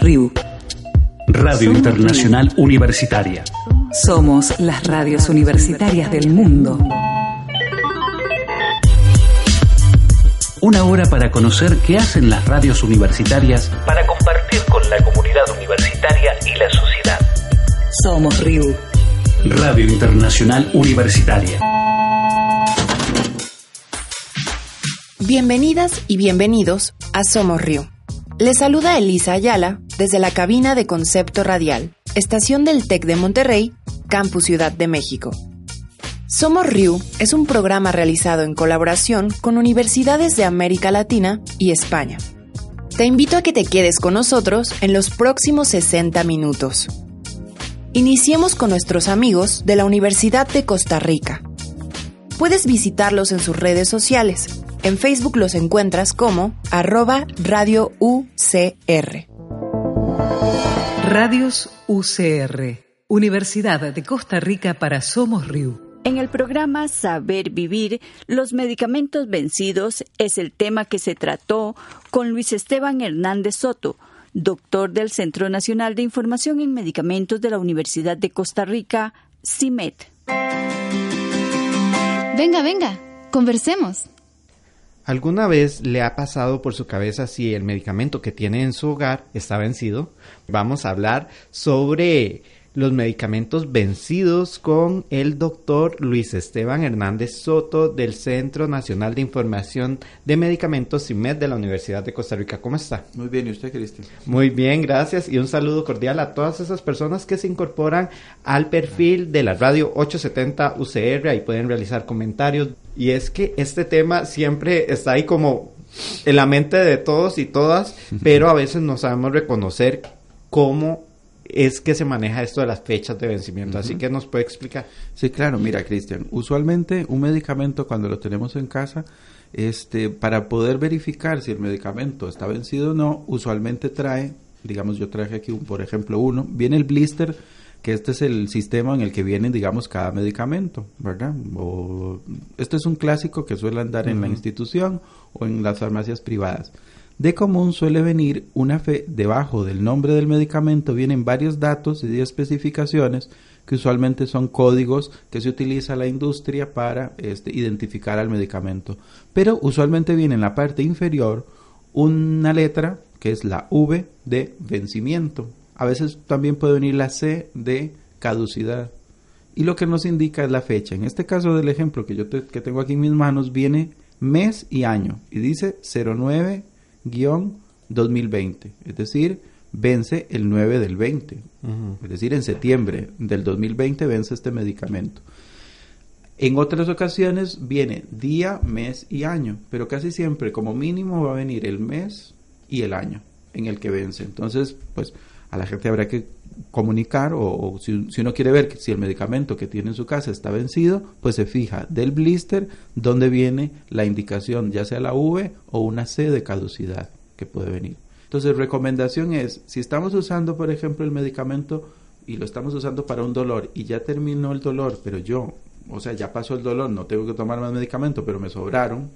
RIU. Radio Internacional Universitaria. Somos las radios universitarias del mundo. Una hora para conocer qué hacen las radios universitarias para compartir con la comunidad universitaria y la sociedad. Somos RIU. Radio Internacional Universitaria. Bienvenidas y bienvenidos a Somos RIU. Les saluda Elisa Ayala desde la cabina de Concepto Radial, estación del TEC de Monterrey, Campus Ciudad de México. Somos RIU es un programa realizado en colaboración con universidades de América Latina y España. Te invito a que te quedes con nosotros en los próximos 60 minutos. Iniciemos con nuestros amigos de la Universidad de Costa Rica. Puedes visitarlos en sus redes sociales. En Facebook los encuentras como arroba radio UCR. Radios UCR. Universidad de Costa Rica para Somos RIU. En el programa Saber Vivir, los medicamentos vencidos es el tema que se trató con Luis Esteban Hernández Soto, doctor del Centro Nacional de Información en Medicamentos de la Universidad de Costa Rica, CIMED. Venga, venga, conversemos. ¿Alguna vez le ha pasado por su cabeza si el medicamento que tiene en su hogar está vencido? Vamos a hablar sobre los medicamentos vencidos con el doctor Luis Esteban Hernández Soto del Centro Nacional de Información de Medicamentos CIMED de la Universidad de Costa Rica. ¿Cómo está? Muy bien, ¿y usted, Cristian? Muy bien, gracias. Y un saludo cordial a todas esas personas que se incorporan al perfil de la radio 870 UCR. Ahí pueden realizar comentarios. Y es que este tema siempre está ahí como en la mente de todos y todas, pero a veces no sabemos reconocer cómo es que se maneja esto de las fechas de vencimiento. Así que nos puede explicar. Sí, claro, mira, Cristian, usualmente un medicamento cuando lo tenemos en casa, este, para poder verificar si el medicamento está vencido o no, usualmente trae, digamos, yo traje aquí un, por ejemplo, uno, viene el blister, que este es el sistema en el que viene, digamos, cada medicamento, ¿verdad? O, este es un clásico que suele andar en la institución o en las farmacias privadas. De común suele venir una fe debajo del nombre del medicamento vienen varios datos y especificaciones que usualmente son códigos que se utiliza la industria para este, identificar al medicamento. Pero usualmente viene en la parte inferior una letra que es la V de vencimiento. A veces también puede venir la C de caducidad. Y lo que nos indica es la fecha. En este caso del ejemplo que yo que tengo aquí en mis manos viene mes y año y dice 09 2020, es decir, vence el 9 del 20, es decir, en septiembre del 2020 vence este medicamento. En otras ocasiones viene día, mes y año, pero casi siempre como mínimo va a venir el mes y el año en el que vence. Entonces, pues a la gente habrá que comunicar o, si, si, uno quiere ver si el medicamento que tiene en su casa está vencido, pues se fija del blister donde viene la indicación, ya sea la V o una C de caducidad que puede venir. Entonces, recomendación es, si estamos usando, por ejemplo, el medicamento y lo estamos usando para un dolor y ya terminó el dolor, pero yo, o sea, ya pasó el dolor, no tengo que tomar más medicamento, pero me sobraron,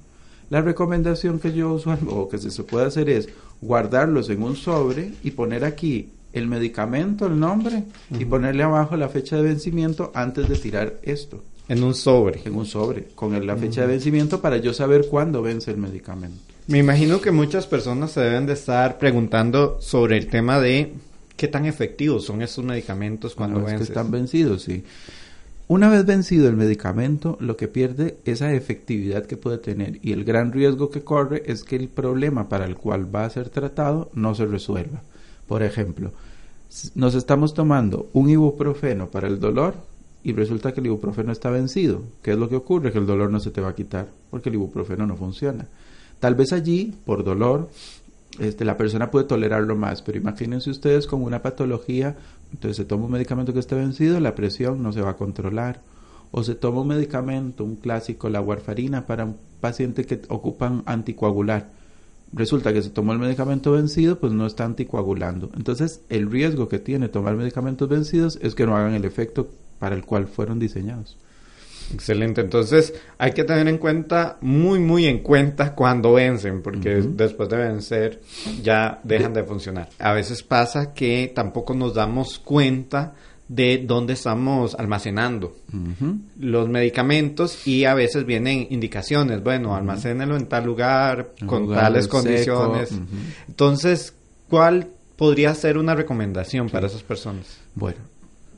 la recomendación que yo uso o que se puede hacer es guardarlos en un sobre y poner aquí el medicamento, el nombre y ponerle abajo la fecha de vencimiento antes de tirar esto. En un sobre. En un sobre, con la fecha de vencimiento para yo saber cuándo vence el medicamento. Me imagino que muchas personas se deben de estar preguntando sobre el tema de qué tan efectivos son estos medicamentos cuando vencen. están vencidos, sí. Una vez vencido el medicamento, lo que pierde esa efectividad que puede tener y el gran riesgo que corre es que el problema para el cual va a ser tratado no se resuelva. Por ejemplo, nos estamos tomando un ibuprofeno para el dolor y resulta que el ibuprofeno está vencido. ¿Qué es lo que ocurre? Que el dolor no se te va a quitar porque el ibuprofeno no funciona. Tal vez allí, por dolor, este, la persona puede tolerarlo más, pero imagínense ustedes con una patología, entonces se toma un medicamento que está vencido, la presión no se va a controlar. O se toma un medicamento, un clásico, la warfarina, para un paciente que ocupan anticoagular resulta que se tomó el medicamento vencido, pues no está anticoagulando. Entonces, el riesgo que tiene tomar medicamentos vencidos es que no hagan el efecto para el cual fueron diseñados. Excelente, entonces hay que tener en cuenta, muy, muy en cuenta cuando vencen, porque después de vencer ya dejan de funcionar. A veces pasa que tampoco nos damos cuenta de dónde estamos almacenando los medicamentos y a veces vienen indicaciones, bueno, almacénelo en tal lugar, con tales condiciones. Entonces, ¿cuál podría ser una recomendación para esas personas? Bueno,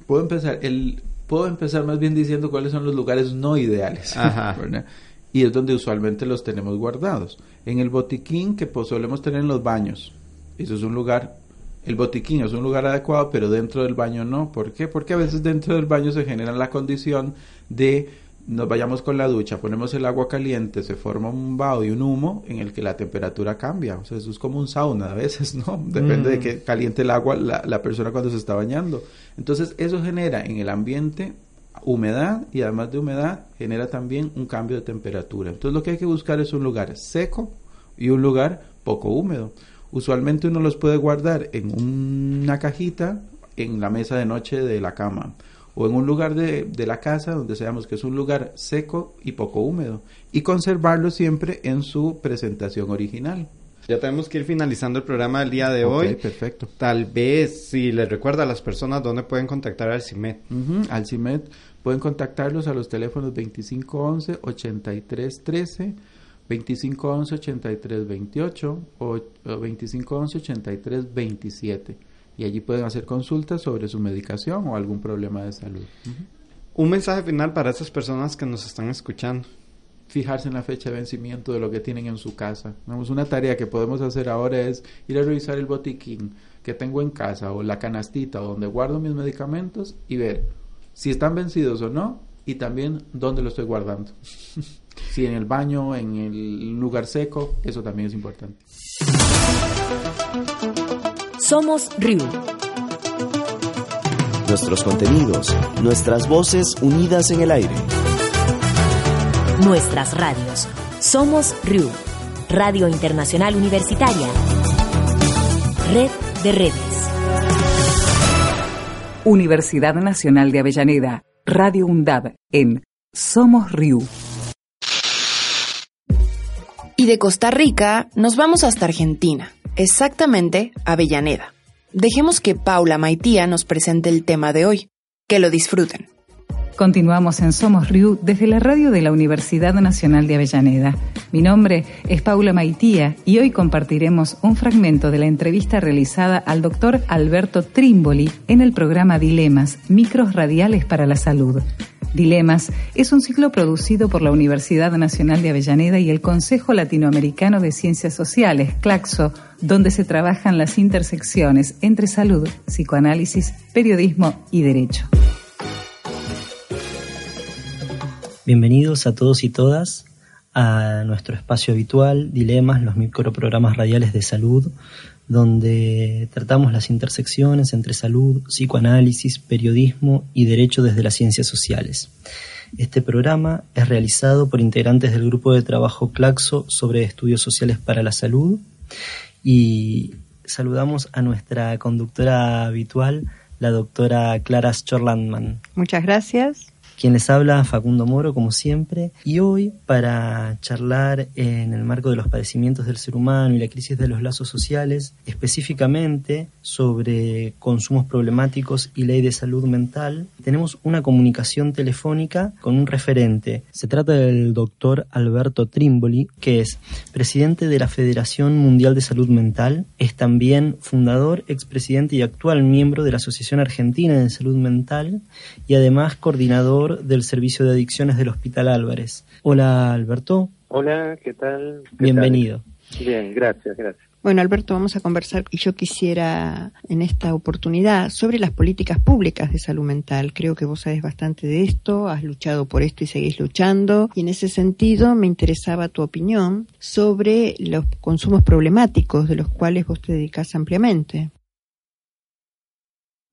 puedo empezar, el, puedo empezar más bien diciendo cuáles son los lugares no ideales. Y es donde usualmente los tenemos guardados. En el botiquín que pues, solemos tener en los baños. Eso es un lugar el botiquín es un lugar adecuado, pero dentro del baño no. ¿Por qué? Porque a veces dentro del baño se genera la condición de nos vayamos con la ducha, ponemos el agua caliente, se forma un vaho y un humo en el que la temperatura cambia. O sea, eso es como un sauna a veces, ¿no? Depende de mm. que caliente el agua la, la persona cuando se está bañando. Entonces, eso genera en el ambiente humedad y además de humedad genera también un cambio de temperatura. Entonces, lo que hay que buscar es un lugar seco y un lugar poco húmedo. Usualmente uno los puede guardar en una cajita en la mesa de noche de la cama o en un lugar de, la casa donde sabemos que es un lugar seco y poco húmedo y conservarlo siempre en su presentación original. Ya tenemos que ir finalizando el programa del día de hoy. Perfecto. Tal vez si les recuerda a las personas dónde pueden contactar al CIMET. Al CIMET pueden contactarlos a los teléfonos 2511 8313 2511 8328 o 2511 8327 y allí pueden hacer consultas sobre su medicación o algún problema de salud. Un mensaje final para esas personas que nos están escuchando. Fijarse en la fecha de vencimiento de lo que tienen en su casa. Vamos, una tarea que podemos hacer ahora es ir a revisar el botiquín que tengo en casa o la canastita donde guardo mis medicamentos y ver si están vencidos o no y también dónde lo estoy guardando. si en el baño, en el lugar seco, eso también es importante. Somos RIU. Nuestros contenidos, nuestras voces unidas en el aire. Nuestras radios. Somos RIU, Radio Internacional Universitaria. Red de redes. Universidad Nacional de Avellaneda, Radio UNDAB en Somos RIU. Y de Costa Rica nos vamos hasta Argentina, exactamente Avellaneda. Dejemos que Paula Maitía nos presente el tema de hoy. Que lo disfruten. Continuamos en Somos Riu desde la radio de la Universidad Nacional de Avellaneda. Mi nombre es Paula Maitía y hoy compartiremos un fragmento de la entrevista realizada al doctor Alberto Trimboli en el programa Dilemas, Micros Radiales para la Salud. Dilemas es un ciclo producido por la Universidad Nacional de Avellaneda y el Consejo Latinoamericano de Ciencias Sociales, CLACSO, donde se trabajan las intersecciones entre salud, psicoanálisis, periodismo y derecho. Bienvenidos a todos y todas a nuestro espacio habitual, Dilemas, los microprogramas radiales de salud, donde tratamos las intersecciones entre salud, psicoanálisis, periodismo y derecho desde las ciencias sociales. Este programa es realizado por integrantes del grupo de trabajo Claxo sobre estudios sociales para la salud y saludamos a nuestra conductora habitual, la doctora Clara Schorlandman. Muchas gracias. Quien les habla, Facundo Moro, como siempre, y hoy para charlar en el marco de los padecimientos del ser humano y la crisis de los lazos sociales, específicamente sobre consumos problemáticos y ley de salud mental, tenemos una comunicación telefónica con un referente. Se trata del doctor Alberto Trimboli, que es presidente de la Federación Mundial de Salud Mental, es también fundador, expresidente y actual miembro de la Asociación Argentina de Salud Mental y además coordinador del Servicio de Adicciones del Hospital Álvarez. Hola Alberto. Hola, ¿qué tal? Bienvenido. Bien, gracias, gracias. Bueno, Alberto, vamos a conversar y yo quisiera en esta oportunidad sobre las políticas públicas de salud mental. Creo que vos sabés bastante de esto, has luchado por esto y seguís luchando. Y en ese sentido me interesaba tu opinión sobre los consumos problemáticos de los cuales vos te dedicas ampliamente.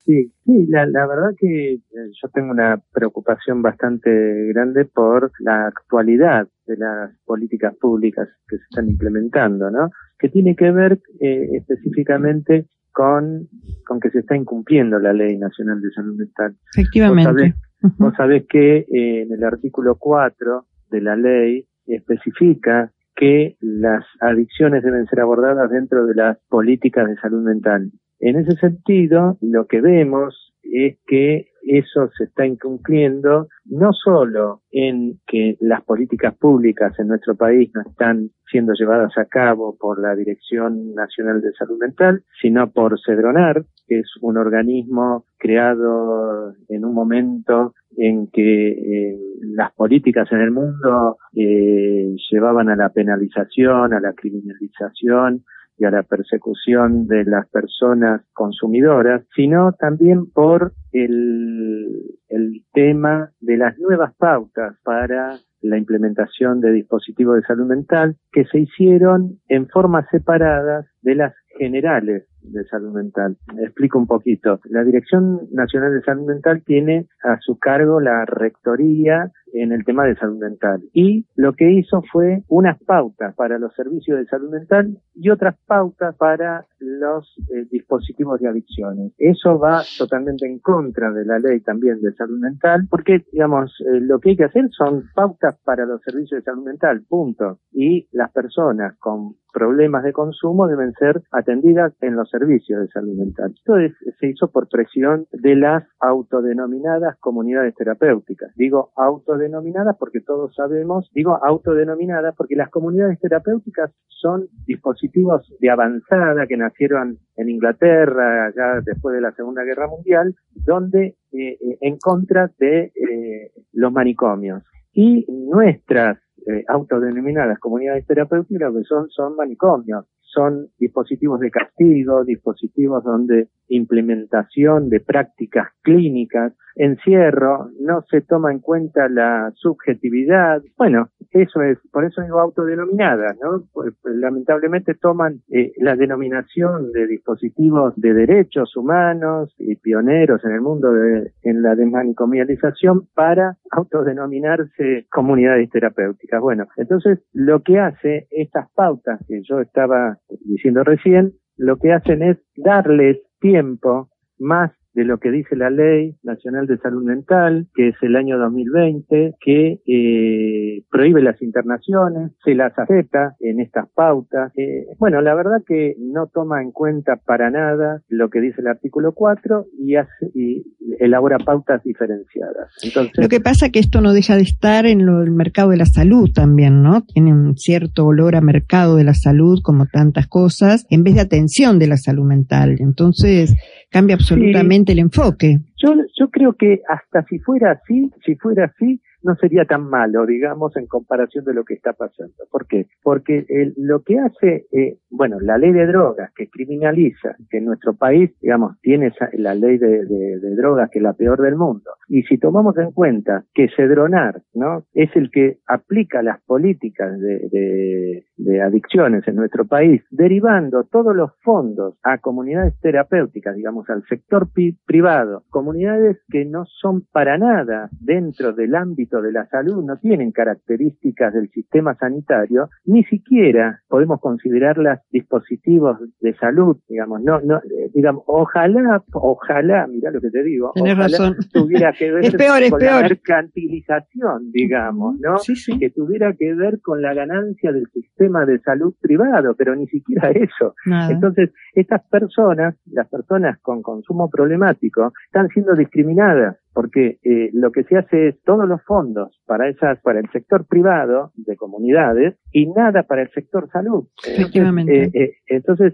Sí, sí, la, la verdad que eh, yo tengo una preocupación bastante grande por la actualidad de las políticas públicas que se están implementando, ¿no? Que tiene que ver eh, específicamente con, con que se está incumpliendo la Ley Nacional de Salud Mental. Efectivamente. Vos sabés que eh, en el artículo 4 de la ley especifica que las adicciones deben ser abordadas dentro de las políticas de salud mental. En ese sentido, lo que vemos es que eso se está incumpliendo no solo en que las políticas públicas en nuestro país no están siendo llevadas a cabo por la Dirección Nacional de Salud Mental, sino por Cedronar, que es un organismo creado en un momento en que eh, las políticas en el mundo eh, llevaban a la penalización, a la criminalización, a la persecución de las personas consumidoras, sino también por el, el tema de las nuevas pautas para la implementación de dispositivos de salud mental que se hicieron en formas separadas de las generales de salud mental. Explico un poquito. La Dirección Nacional de Salud Mental tiene a su cargo la rectoría en el tema de salud mental. Y lo que hizo fue unas pautas para los servicios de salud mental y otras pautas para los eh, dispositivos de adicciones. Eso va totalmente en contra de la ley también de salud mental, porque, digamos, eh, lo que hay que hacer son pautas para los servicios de salud mental, punto. Y las personas con problemas de consumo deben ser atendidas en los servicios de salud mental. Esto se hizo por presión de las autodenominadas comunidades terapéuticas. Digo autodenominadas porque todos sabemos, digo autodenominadas porque las comunidades terapéuticas son dispositivos de avanzada que nacieron en Inglaterra ya después de la Segunda Guerra Mundial, donde eh, eh, en contra de eh, los manicomios. Y nuestras eh, autodenominadas comunidades terapéuticas que son, son manicomios, son dispositivos de castigo, dispositivos donde implementación de prácticas clínicas, encierro, no se toma en cuenta la subjetividad. Bueno, eso es, por eso digo autodenominadas, ¿no? Pues, pues, lamentablemente toman eh, la denominación de dispositivos de derechos humanos y pioneros en el mundo de, en la desmanicomialización para autodenominarse comunidades terapéuticas. Bueno, entonces lo que hace estas pautas que yo estaba diciendo recién, lo que hacen es darles tiempo más de lo que dice la Ley Nacional de Salud Mental, que es el año 2020, que eh, prohíbe las internaciones, se las acepta en estas pautas. Eh, bueno, la verdad que no toma en cuenta para nada lo que dice el artículo 4 y, hace, y elabora pautas diferenciadas. Entonces, lo que pasa que esto no deja de estar en el mercado de la salud también, ¿no? Tiene un cierto olor a mercado de la salud como tantas cosas, en vez de atención de la salud mental. Entonces, cambia absolutamente el enfoque. Yo, yo creo que hasta si fuera así, si fuera así, no sería tan malo, digamos, en comparación de lo que está pasando. ¿Por qué? Porque lo que hace, eh, bueno, la ley de drogas que criminaliza, que en nuestro país, digamos, tiene esa, la ley de, drogas que es la peor del mundo, y si tomamos en cuenta que Cedronar, ¿no? Es el que aplica las políticas de adicciones en nuestro país, derivando todos los fondos a comunidades terapéuticas, digamos, al sector privado, comunidades que no son para nada dentro del ámbito de la salud no tienen características del sistema sanitario, ni siquiera podemos considerarlas dispositivos de salud, digamos, no, no, eh, digamos, ojalá, ojalá, mira lo que te digo, ojalá tuviera que ver con la mercantilización, digamos, ¿no? Que tuviera que ver con la ganancia del sistema de salud privado, pero ni siquiera eso. Entonces, estas personas, las personas con consumo problemático, están siendo discriminadas porque eh, lo que se hace es todos los fondos para esas para el sector privado de comunidades y nada para el sector salud. Efectivamente. Eh, eh, entonces,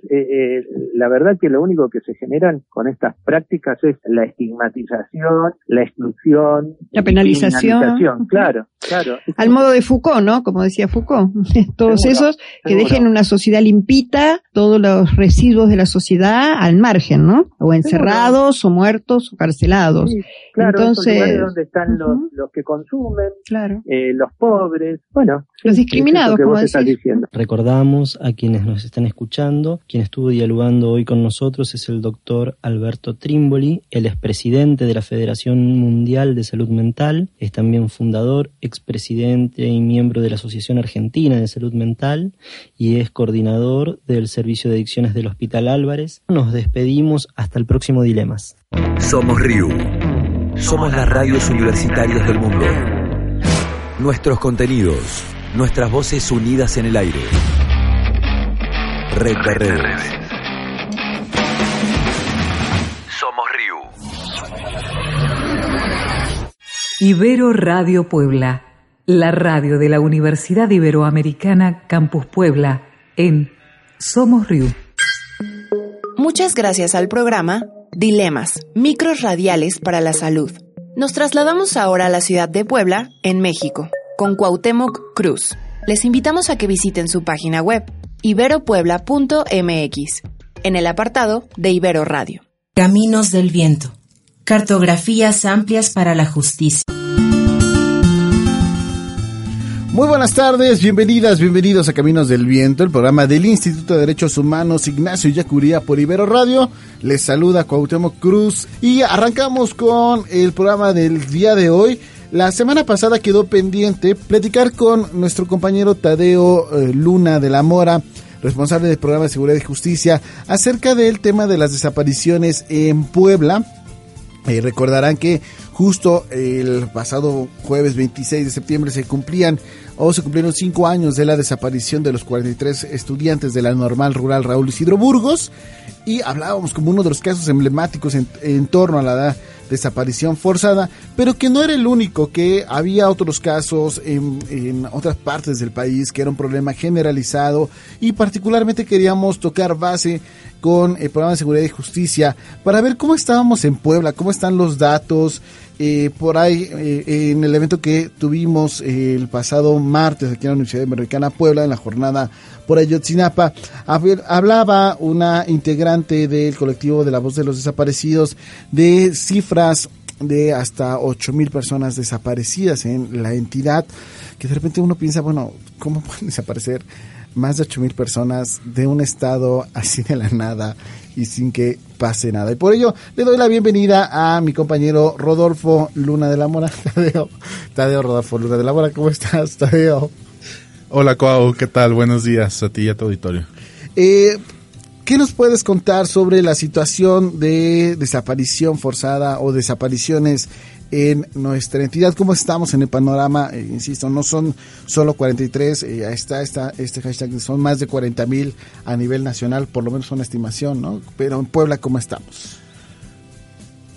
la verdad que lo único que se generan con estas prácticas es la estigmatización, la exclusión, la penalización. Claro, claro. Al modo de Foucault, ¿no? Como decía Foucault, todos esos que dejen una sociedad limpita, todos los residuos de la sociedad al margen, ¿no? O encerrados, o muertos, o carcelados. claro, Entonces, donde están los, los que consumen, claro. eh, los pobres, bueno, los discriminados, como diciendo. Recordamos a quienes nos están escuchando, quien estuvo dialogando hoy con nosotros es el doctor Alberto Trimboli, el expresidente de la Federación Mundial de Salud Mental, es también fundador, expresidente y miembro de la Asociación Argentina de Salud Mental y es coordinador del Servicio de Adicciones del Hospital Álvarez. Nos despedimos hasta el próximo Dilemas. Somos Riu. Somos las radios universitarias del mundo. Nuestros contenidos, nuestras voces unidas en el aire. Red. Ibero Radio Puebla, la radio de la Universidad Iberoamericana Campus Puebla, en Somos Riu. Muchas gracias al programa Dilemas, micros radiales para la salud. Nos trasladamos ahora a la ciudad de Puebla, en México, con Cuauhtémoc Cruz. Les invitamos a que visiten su página web iberopuebla.mx en el apartado de Ibero Radio. Caminos del Viento. Cartografías amplias para la justicia. Muy buenas tardes, bienvenidas, bienvenidos a Caminos del Viento, el programa del Instituto de Derechos Humanos Ignacio Yacuría por Ibero Radio. Les saluda Cuauhtémoc Cruz y arrancamos con el programa del día de hoy. La semana pasada quedó pendiente platicar con nuestro compañero Tadeo eh, Luna de la Mora, responsable del programa de Seguridad y Justicia, acerca del tema de las desapariciones en Puebla. Eh, recordarán que justo el pasado jueves 26 de septiembre se cumplían o se cumplieron cinco años de la desaparición de los 43 estudiantes de la normal rural Raúl Isidro Burgos y hablábamos como uno de los casos emblemáticos en, en torno a la desaparición forzada, pero que no era el único, que había otros casos en, en, otras partes del país, que era un problema generalizado y particularmente queríamos tocar base con el programa de seguridad y justicia para ver cómo estábamos en Puebla, cómo están los datos. Eh, por ahí, eh, en el evento que tuvimos el pasado martes aquí en la Universidad Americana Puebla, en la jornada por Ayotzinapa, hablaba una integrante del colectivo de la voz de los desaparecidos de cifras de hasta 8 mil personas desaparecidas en la entidad, que de repente uno piensa, bueno, ¿cómo pueden desaparecer más de 8 mil personas de un estado así de la nada y sin que pase nada? Y por ello le doy la bienvenida a mi compañero Rodolfo Luna de la Mora. Tadeo, Tadeo Rodolfo Luna de la Mora, ¿cómo estás, Tadeo? Hola, Cuau, ¿qué tal? Buenos días a ti y a tu auditorio. Eh, ¿Qué nos puedes contar sobre la situación de desaparición forzada o desapariciones en nuestra entidad? ¿Cómo estamos en el panorama? Eh, insisto, no son solo 43, eh, está, está este hashtag, son más de 40 mil a nivel nacional, por lo menos una estimación, ¿no? Pero en Puebla, ¿cómo estamos?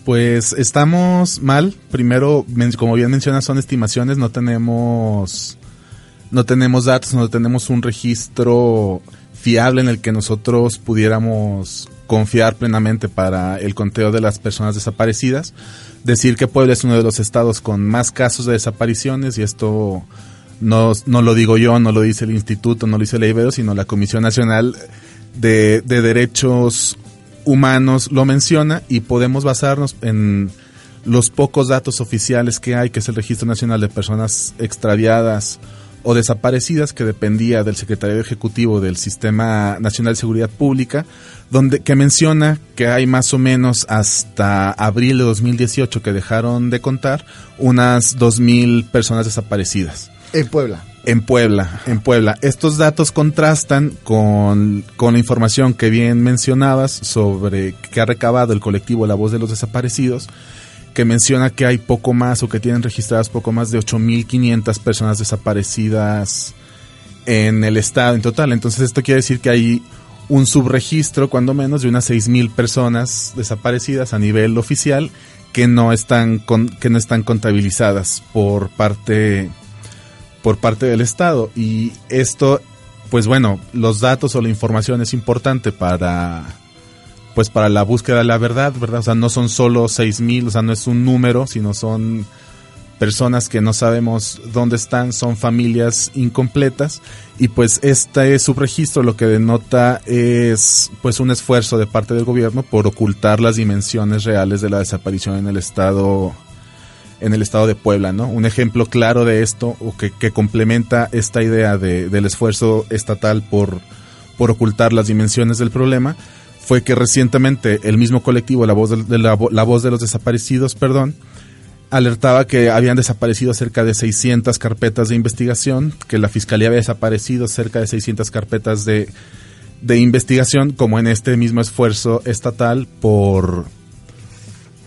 Pues estamos mal. Primero, como bien mencionas, son estimaciones, no tenemos, no tenemos datos, no tenemos un registro fiable en el que nosotros pudiéramos confiar plenamente para el conteo de las personas desaparecidas. Decir que Puebla es uno de los estados con más casos de desapariciones y esto no, no lo digo yo, no lo dice el instituto, no lo dice la Ibero, sino la Comisión Nacional de, de Derechos Humanos lo menciona y podemos basarnos en los pocos datos oficiales que hay, que es el Registro Nacional de Personas Extraviadas, o desaparecidas que dependía del Secretario Ejecutivo del Sistema Nacional de Seguridad Pública, donde que menciona que hay más o menos hasta abril de 2018 que dejaron de contar unas 2000 personas desaparecidas. En Puebla. En Puebla, en Puebla. Estos datos contrastan con, con la información que bien mencionabas sobre que ha recabado el colectivo La Voz de los Desaparecidos, que menciona que hay poco más o que tienen registradas poco más de 8.500 personas desaparecidas en el estado en total. Entonces esto quiere decir que hay un subregistro, cuando menos, de unas 6.000 personas desaparecidas a nivel oficial que no están con, que no están contabilizadas por parte por parte del estado y esto pues bueno los datos o la información es importante para pues para la búsqueda de la verdad, ¿verdad? O sea, no son solo seis mil, o sea, no es un número, sino son personas que no sabemos dónde están, son familias incompletas y pues este subregistro lo que denota es pues un esfuerzo de parte del gobierno por ocultar las dimensiones reales de la desaparición en el estado en el estado de Puebla, ¿no? Un ejemplo claro de esto o que, que complementa esta idea de, del esfuerzo estatal por, por ocultar las dimensiones del problema fue que recientemente el mismo colectivo, la voz de, la, voz de los desaparecidos, perdón, alertaba que habían desaparecido cerca de 600 carpetas de investigación, que la fiscalía había desaparecido cerca de 600 carpetas de, de investigación, como en este mismo esfuerzo estatal por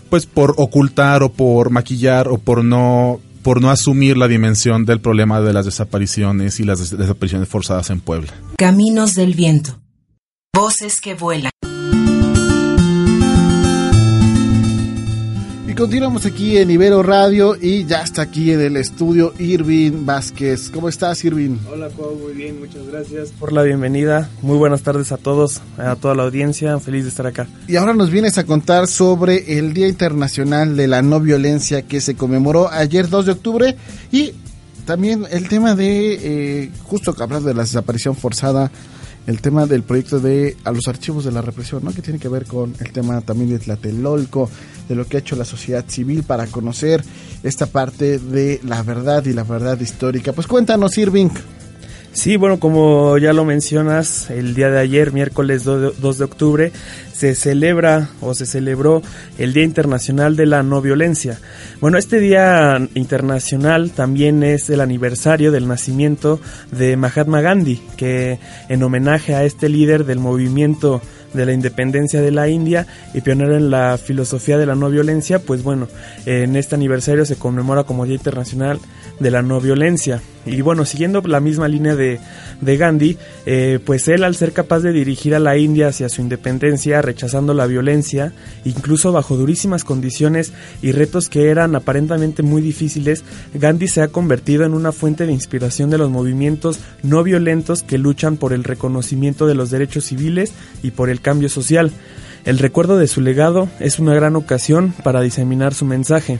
pues por ocultar o por maquillar o por no por no asumir la dimensión del problema de las desapariciones y las desapariciones forzadas en Puebla. Caminos del viento. Voces que vuelan. continuamos aquí en Ibero Radio y ya está aquí en el estudio Irving Vázquez. ¿Cómo estás, Irving? Hola, Pau, muy bien, muchas gracias por la bienvenida. Muy buenas tardes a todos, a toda la audiencia, feliz de estar acá. Y ahora nos vienes a contar sobre el Día Internacional de la No Violencia que se conmemoró ayer 2 de octubre y también el tema de, eh, justo hablar de la desaparición forzada el tema del proyecto de a los archivos de la represión, ¿no? Que tiene que ver con el tema también de Tlatelolco, de lo que ha hecho la sociedad civil para conocer esta parte de la verdad y la verdad histórica. Pues cuéntanos, Irving. Sí, bueno, como ya lo mencionas, el día de ayer, miércoles 2 de octubre, se celebra o se celebró el Día Internacional de la No Violencia. Bueno, este Día Internacional también es el aniversario del nacimiento de Mahatma Gandhi, que en homenaje a este líder del movimiento de la independencia de la India y pionero en la filosofía de la no violencia, pues bueno, en este aniversario se conmemora como Día Internacional de la No Violencia. Y bueno, siguiendo la misma línea de, de Gandhi, eh, pues él al ser capaz de dirigir a la India hacia su independencia, rechazando la violencia, incluso bajo durísimas condiciones y retos que eran aparentemente muy difíciles, Gandhi se ha convertido en una fuente de inspiración de los movimientos no violentos que luchan por el reconocimiento de los derechos civiles y por el cambio social. El recuerdo de su legado es una gran ocasión para diseminar su mensaje.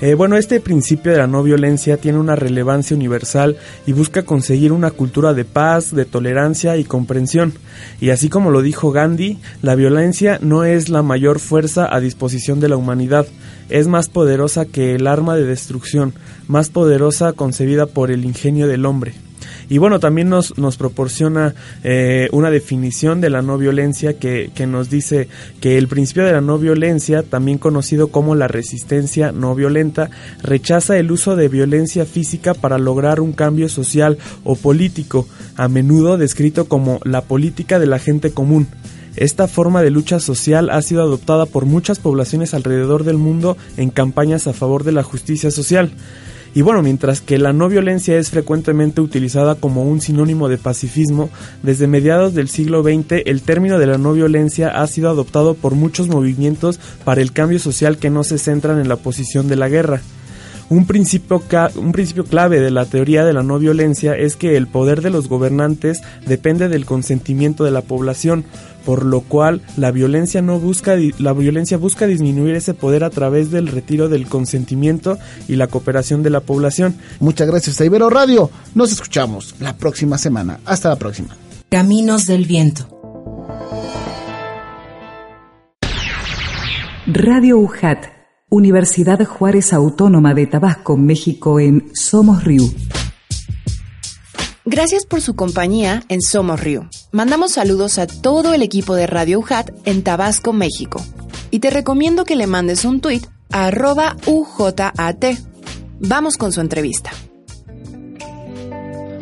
Eh, bueno, este principio de la no violencia tiene una relevancia universal y busca conseguir una cultura de paz, de tolerancia y comprensión. Y así como lo dijo Gandhi, la violencia no es la mayor fuerza a disposición de la humanidad, es más poderosa que el arma de destrucción, más poderosa concebida por el ingenio del hombre. Y bueno, también nos, nos proporciona eh, una definición de la no violencia que, que nos dice que el principio de la no violencia, también conocido como la resistencia no violenta, rechaza el uso de violencia física para lograr un cambio social o político, a menudo descrito como la política de la gente común. Esta forma de lucha social ha sido adoptada por muchas poblaciones alrededor del mundo en campañas a favor de la justicia social. Y bueno, mientras que la no violencia es frecuentemente utilizada como un sinónimo de pacifismo, desde mediados del siglo XX el término de la no violencia ha sido adoptado por muchos movimientos para el cambio social que no se centran en la posición de la guerra. Un principio, un principio clave de la teoría de la no violencia es que el poder de los gobernantes depende del consentimiento de la población, por lo cual la violencia no busca la violencia busca disminuir ese poder a través del retiro del consentimiento y la cooperación de la población. Muchas gracias a Ibero Radio. Nos escuchamos la próxima semana. Hasta la próxima. Caminos del Viento. Radio UJAT Universidad Juárez Autónoma de Tabasco, México en Somos Río. Gracias por su compañía en Somos Río. Mandamos saludos a todo el equipo de Radio UJAT en Tabasco, México. Y te recomiendo que le mandes un tuit a arroba UJAT. Vamos con su entrevista.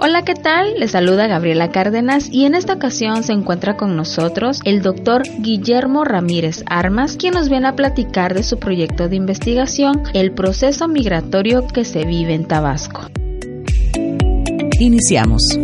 Hola, ¿qué tal? Les saluda Gabriela Cárdenas y en esta ocasión se encuentra con nosotros el doctor Guillermo Ramírez Armas, quien nos viene a platicar de su proyecto de investigación, el proceso migratorio que se vive en Tabasco. Iniciamos.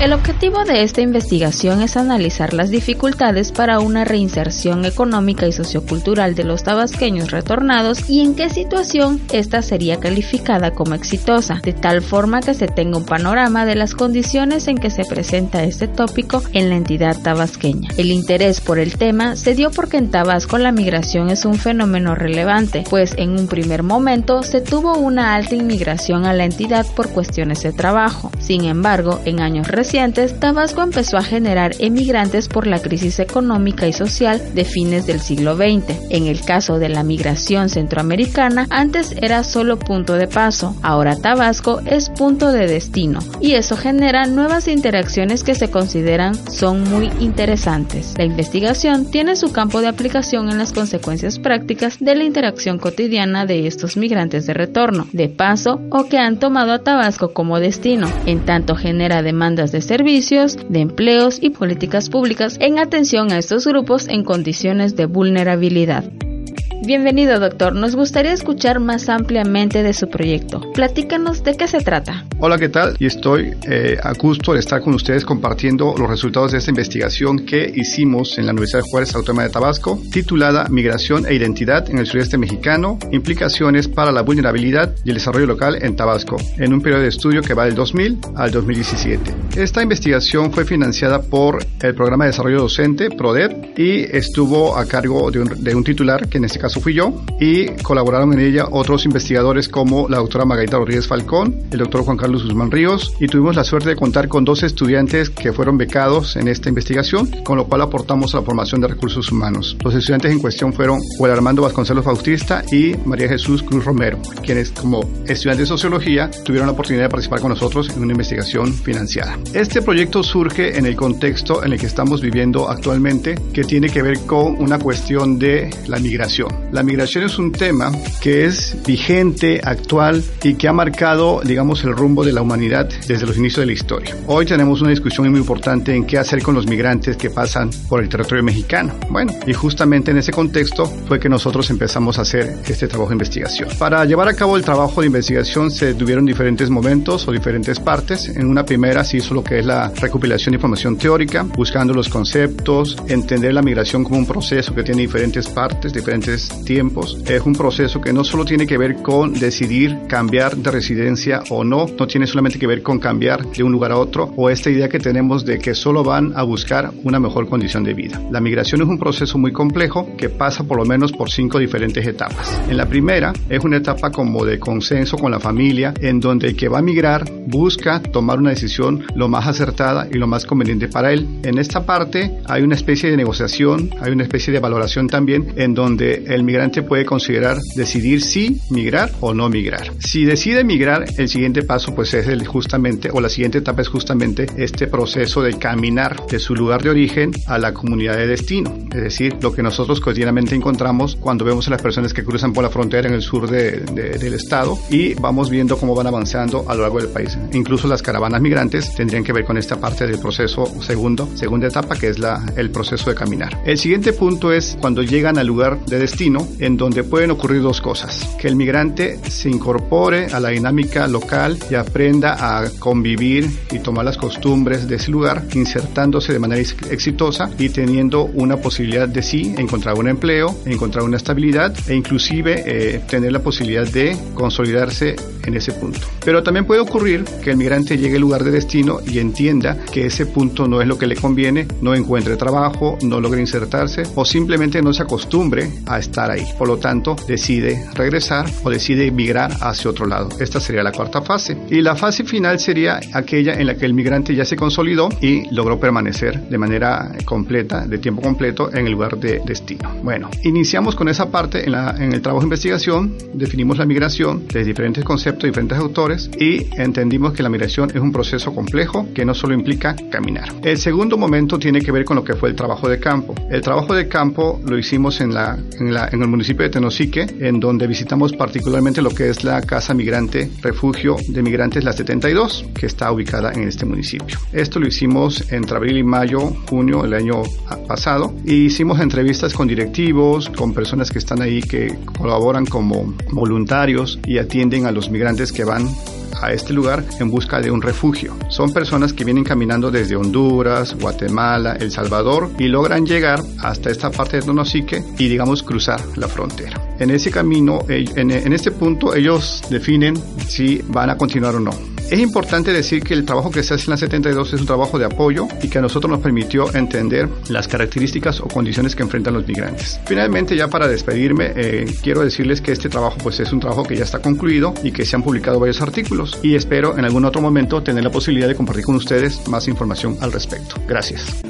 El objetivo de esta investigación es analizar las dificultades para una reinserción económica y sociocultural de los tabasqueños retornados y en qué situación esta sería calificada como exitosa, de tal forma que se tenga un panorama de las condiciones en que se presenta este tópico en la entidad tabasqueña. El interés por el tema se dio porque en Tabasco la migración es un fenómeno relevante, pues en un primer momento se tuvo una alta inmigración a la entidad por cuestiones de trabajo. Sin embargo, en años recientes Tabasco empezó a generar emigrantes por la crisis económica y social de fines del siglo XX. En el caso de la migración centroamericana, antes era solo punto de paso, ahora Tabasco es punto de destino, y eso genera nuevas interacciones que se consideran son muy interesantes. La investigación tiene su campo de aplicación en las consecuencias prácticas de la interacción cotidiana de estos migrantes de retorno, de paso o que han tomado a Tabasco como destino, en tanto genera demandas de servicios, de empleos y políticas públicas en atención a estos grupos en condiciones de vulnerabilidad. Bienvenido, doctor. Nos gustaría escuchar más ampliamente de su proyecto. Platícanos de qué se trata. Hola, ¿qué tal? Y estoy eh, a gusto de estar con ustedes compartiendo los resultados de esta investigación que hicimos en la Universidad Juárez Autónoma de Tabasco, titulada Migración e Identidad en el Sureste Mexicano, implicaciones para la vulnerabilidad y el desarrollo local en Tabasco, en un periodo de estudio que va del 2000 al 2017. Esta investigación fue financiada por el Programa de Desarrollo Docente, PRODEP, y estuvo a cargo de un, de un titular, que en este caso fui yo, y colaboraron en ella otros investigadores como la doctora Margarita Rodríguez Falcón, el doctor Juan Carlos Guzmán Ríos, y tuvimos la suerte de contar con dos estudiantes que fueron becados en esta investigación, con lo cual aportamos a la formación de recursos humanos. Los estudiantes en cuestión fueron Juan Armando Vasconcelos Bautista y María Jesús Cruz Romero, quienes como estudiantes de sociología tuvieron la oportunidad de participar con nosotros en una investigación financiada. Este proyecto surge en el contexto en el que estamos viviendo actualmente, que tiene que ver con una cuestión de la migración. La migración es un tema que es vigente, actual y que ha marcado, digamos, el rumbo de la humanidad desde los inicios de la historia. Hoy tenemos una discusión muy importante en qué hacer con los migrantes que pasan por el territorio mexicano. Bueno, y justamente en ese contexto fue que nosotros empezamos a hacer este trabajo de investigación. Para llevar a cabo el trabajo de investigación se tuvieron diferentes momentos o diferentes partes. En una primera se hizo lo que es la recopilación de información teórica, buscando los conceptos, entender la migración como un proceso que tiene diferentes partes, diferentes tiempos. Es un proceso que no solo tiene que ver con decidir cambiar de residencia o no, no tiene solamente que ver con cambiar de un lugar a otro o esta idea que tenemos de que solo van a buscar una mejor condición de vida. La migración es un proceso muy complejo que pasa por lo menos por cinco diferentes etapas. En la primera es una etapa como de consenso con la familia en donde el que va a migrar busca tomar una decisión lo más acertada y lo más conveniente para él. En esta parte hay una especie de negociación, hay una especie de valoración también en donde el migrante puede considerar decidir si migrar o no migrar. Si decide migrar, el siguiente paso pues es el justamente o la siguiente etapa es justamente este proceso de caminar de su lugar de origen a la comunidad de destino, es decir, lo que nosotros cotidianamente encontramos cuando vemos a las personas que cruzan por la frontera en el sur de, de, del estado y vamos viendo cómo van avanzando a lo largo del país. Incluso las caravanas migrantes tendrían que ver con esta parte del proceso segundo, segunda etapa que es el proceso de caminar. El siguiente punto es cuando llegan al lugar de destino en donde pueden ocurrir dos cosas. Que el migrante se incorpore a la dinámica local y aprenda a convivir y tomar las costumbres de ese lugar, insertándose de manera exitosa y teniendo una posibilidad de sí encontrar un empleo, encontrar una estabilidad e inclusive eh, tener la posibilidad de consolidarse en ese punto. Pero también puede ocurrir que el migrante llegue al lugar de destino y entienda que ese punto no es lo que le conviene, no encuentre trabajo, no logre insertarse o simplemente no se acostumbre a estar ahí. Por lo tanto, decide regresar o decide emigrar hacia otro lado. Esta sería la cuarta fase. Y la fase final sería aquella en la que el migrante ya se consolidó y logró permanecer de manera completa, de tiempo completo, en el lugar de destino. Bueno, iniciamos con esa parte en, el trabajo de investigación, definimos la migración de diferentes conceptos, diferentes autores y entendimos que la migración es un proceso complejo que no solo implica caminar. El segundo momento tiene que ver con lo que fue el trabajo de campo. El trabajo de campo lo hicimos en, en, la, en el municipio de Tenosique, en donde visitamos particularmente lo que es la Casa Migrante Refugio de Migrantes La 72, que está ubicada en este municipio. Esto lo hicimos entre abril y mayo, junio del año pasado, y hicimos entrevistas con directivos, con personas que están ahí que colaboran como voluntarios y atienden a los migrantes que van a este lugar en busca de un refugio. Son personas que vienen caminando desde Honduras, Guatemala, El Salvador y logran llegar hasta esta parte de Donosique y digamos cruzar la frontera. En ese camino, en, este punto, ellos definen si van a continuar o no. Es importante decir que el trabajo que se hace en la 72 es un trabajo de apoyo y que a nosotros nos permitió entender las características o condiciones que enfrentan los migrantes. Finalmente, ya para despedirme, eh, quiero decirles que este trabajo pues es un trabajo que ya está concluido y que se han publicado varios artículos y espero en algún otro momento tener la posibilidad de compartir con ustedes más información al respecto. Gracias.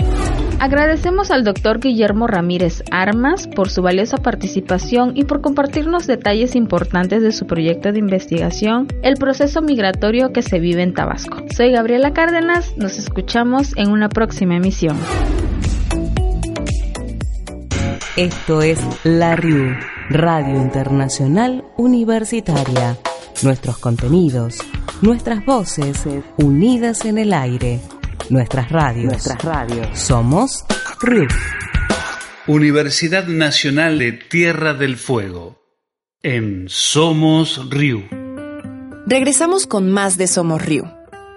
Agradecemos al doctor Guillermo Ramírez Armas por su valiosa participación y por compartirnos detalles importantes de su proyecto de investigación, el proceso migratorio que se vive en Tabasco. Soy Gabriela Cárdenas, nos escuchamos en una próxima emisión. Esto es La RIU, Radio Internacional Universitaria. Nuestros contenidos, nuestras voces, unidas en el aire. Nuestras radios. Nuestras radios. Somos RIU. Universidad Nacional de Tierra del Fuego. En Somos RIU. Regresamos con más de Somos RIU.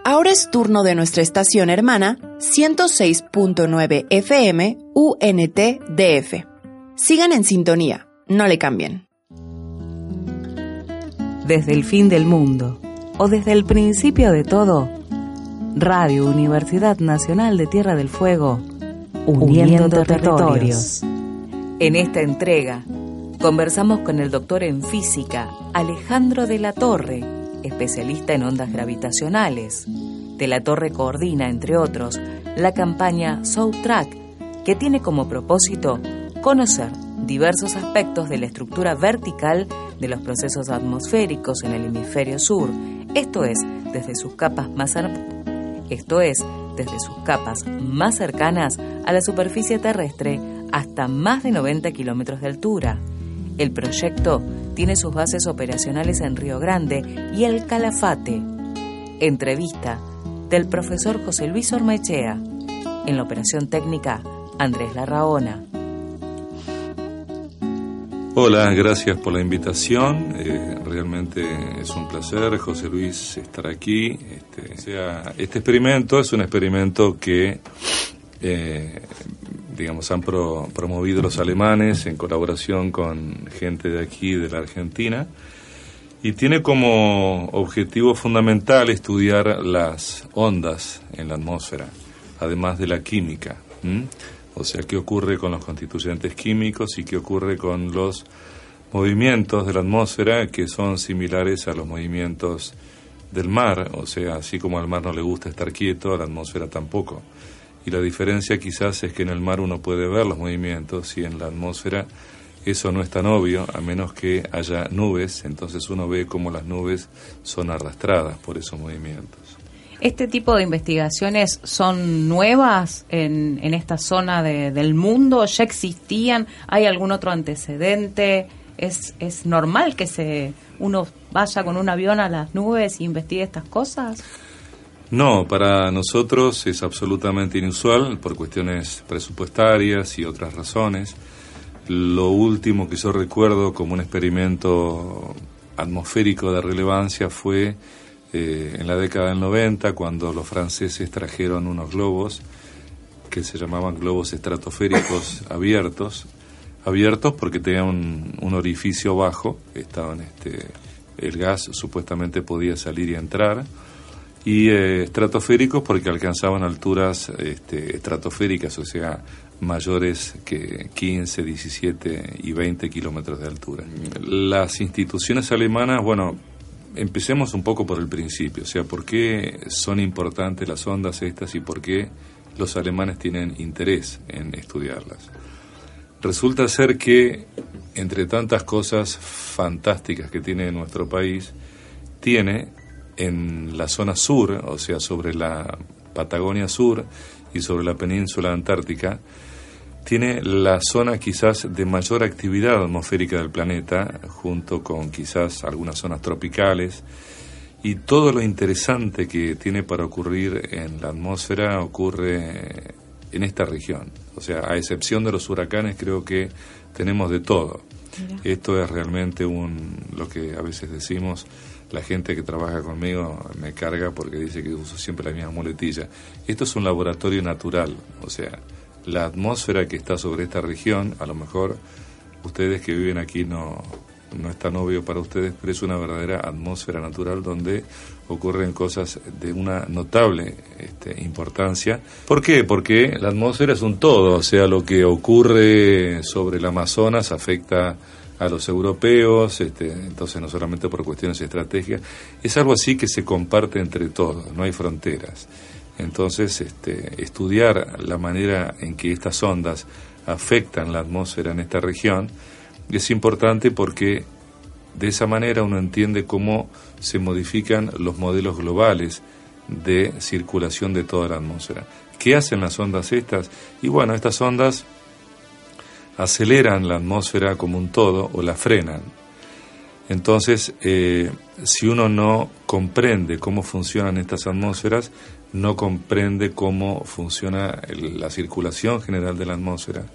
Ahora es turno de nuestra estación hermana 106.9 FM UNT-DF. Sigan en sintonía, no le cambien. Desde el fin del mundo o desde el principio de todo, Radio Universidad Nacional de Tierra del Fuego, uniendo, territorios. En esta entrega, conversamos con el doctor en física Alejandro de la Torre, especialista en ondas gravitacionales. De la Torre coordina, entre otros, la campaña Track, que tiene como propósito conocer diversos aspectos de la estructura vertical de los procesos atmosféricos en el hemisferio sur, esto es, desde sus capas más esto es, desde sus capas más cercanas a la superficie terrestre hasta más de 90 kilómetros de altura. El proyecto tiene sus bases operacionales en Río Grande y El Calafate. Entrevista del profesor José Luis Ormechea. En la operación técnica, Andrés Larraona. Hola, gracias por la invitación. Eh, realmente es un placer, José Luis, estar aquí. Este, sea, este experimento es un experimento que, eh, digamos, han promovido los alemanes en colaboración con gente de aquí, de la Argentina, y tiene como objetivo fundamental estudiar las ondas en la atmósfera, además de la química. O sea, qué ocurre con los constituyentes químicos y qué ocurre con los movimientos de la atmósfera que son similares a los movimientos del mar. O sea, así como al mar no le gusta estar quieto, a la atmósfera tampoco. Y la diferencia quizás es que en el mar uno puede ver los movimientos y en la atmósfera eso no es tan obvio, a menos que haya nubes, entonces uno ve cómo las nubes son arrastradas por esos movimientos. ¿Este tipo de investigaciones son nuevas en, en esta zona del mundo? ¿Ya existían? ¿Hay algún otro antecedente? ¿Es, ¿Es normal que se uno vaya con un avión a las nubes e investigue estas cosas? No, para nosotros es absolutamente inusual por cuestiones presupuestarias y otras razones. Lo último que yo recuerdo como un experimento atmosférico de relevancia fue eh, en la década del 90, cuando los franceses trajeron unos globos que se llamaban globos estratosféricos abiertos, abiertos porque tenían un, orificio bajo, estaban este, el gas supuestamente podía salir y entrar, y eh, estratosféricos porque alcanzaban alturas este, estratosféricas, o sea, mayores que 15, 17 y 20 kilómetros de altura. Las instituciones alemanas, bueno, empecemos un poco por el principio, o sea, ¿por qué son importantes las ondas estas y por qué los alemanes tienen interés en estudiarlas? Resulta ser que, entre tantas cosas fantásticas que tiene nuestro país, tiene en la zona sur, o sea, sobre la Patagonia Sur y sobre la península antártica, tiene la zona quizás de mayor actividad atmosférica del planeta, junto con quizás algunas zonas tropicales, y todo lo interesante que tiene para ocurrir en la atmósfera ocurre en esta región. O sea, a excepción de los huracanes, creo que tenemos de todo. Esto es realmente un, lo que a veces decimos, la gente que trabaja conmigo me carga porque dice que uso siempre la misma muletilla. Esto es un laboratorio natural, o sea, la atmósfera que está sobre esta región, a lo mejor ustedes que viven aquí no, no es tan obvio para ustedes, pero es una verdadera atmósfera natural donde ocurren cosas de una notable este, importancia. ¿Por qué? Porque la atmósfera es un todo, o sea, lo que ocurre sobre el Amazonas afecta a los europeos, este, entonces no solamente por cuestiones estratégicas, es algo así que se comparte entre todos, no hay fronteras. Entonces, este, estudiar la manera en que estas ondas afectan la atmósfera en esta región es importante porque de esa manera uno entiende cómo se modifican los modelos globales de circulación de toda la atmósfera. ¿Qué hacen las ondas estas? Y bueno, estas ondas aceleran la atmósfera como un todo o la frenan. Entonces, eh, si uno no comprende cómo funcionan estas atmósferas, no comprende cómo funciona la circulación general de la atmósfera.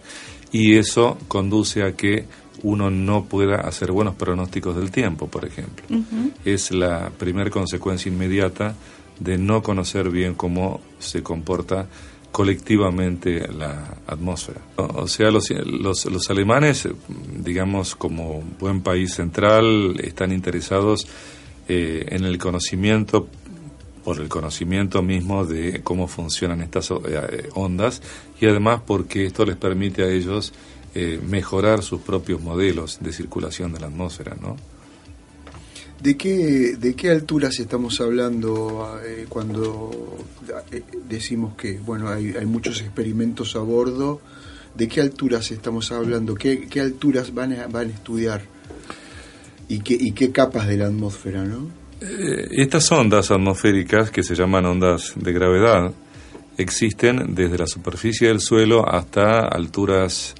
Y eso conduce a que uno no pueda hacer buenos pronósticos del tiempo, por ejemplo. Es la primera consecuencia inmediata de no conocer bien cómo se comporta colectivamente la atmósfera. O sea, los, los, alemanes, digamos, como buen país central, están interesados eh, en el conocimiento, por el conocimiento mismo de cómo funcionan estas eh, ondas y además porque esto les permite a ellos eh, mejorar sus propios modelos de circulación de la atmósfera, ¿no? ¿De qué, ¿De qué alturas estamos hablando eh, cuando decimos que bueno hay, hay, muchos experimentos a bordo? ¿De qué alturas estamos hablando? ¿Qué, qué alturas van a, van a estudiar? ¿Y qué, ¿Y qué capas de la atmósfera? ¿no? Eh, estas ondas atmosféricas, que se llaman ondas de gravedad, existen desde la superficie del suelo hasta alturas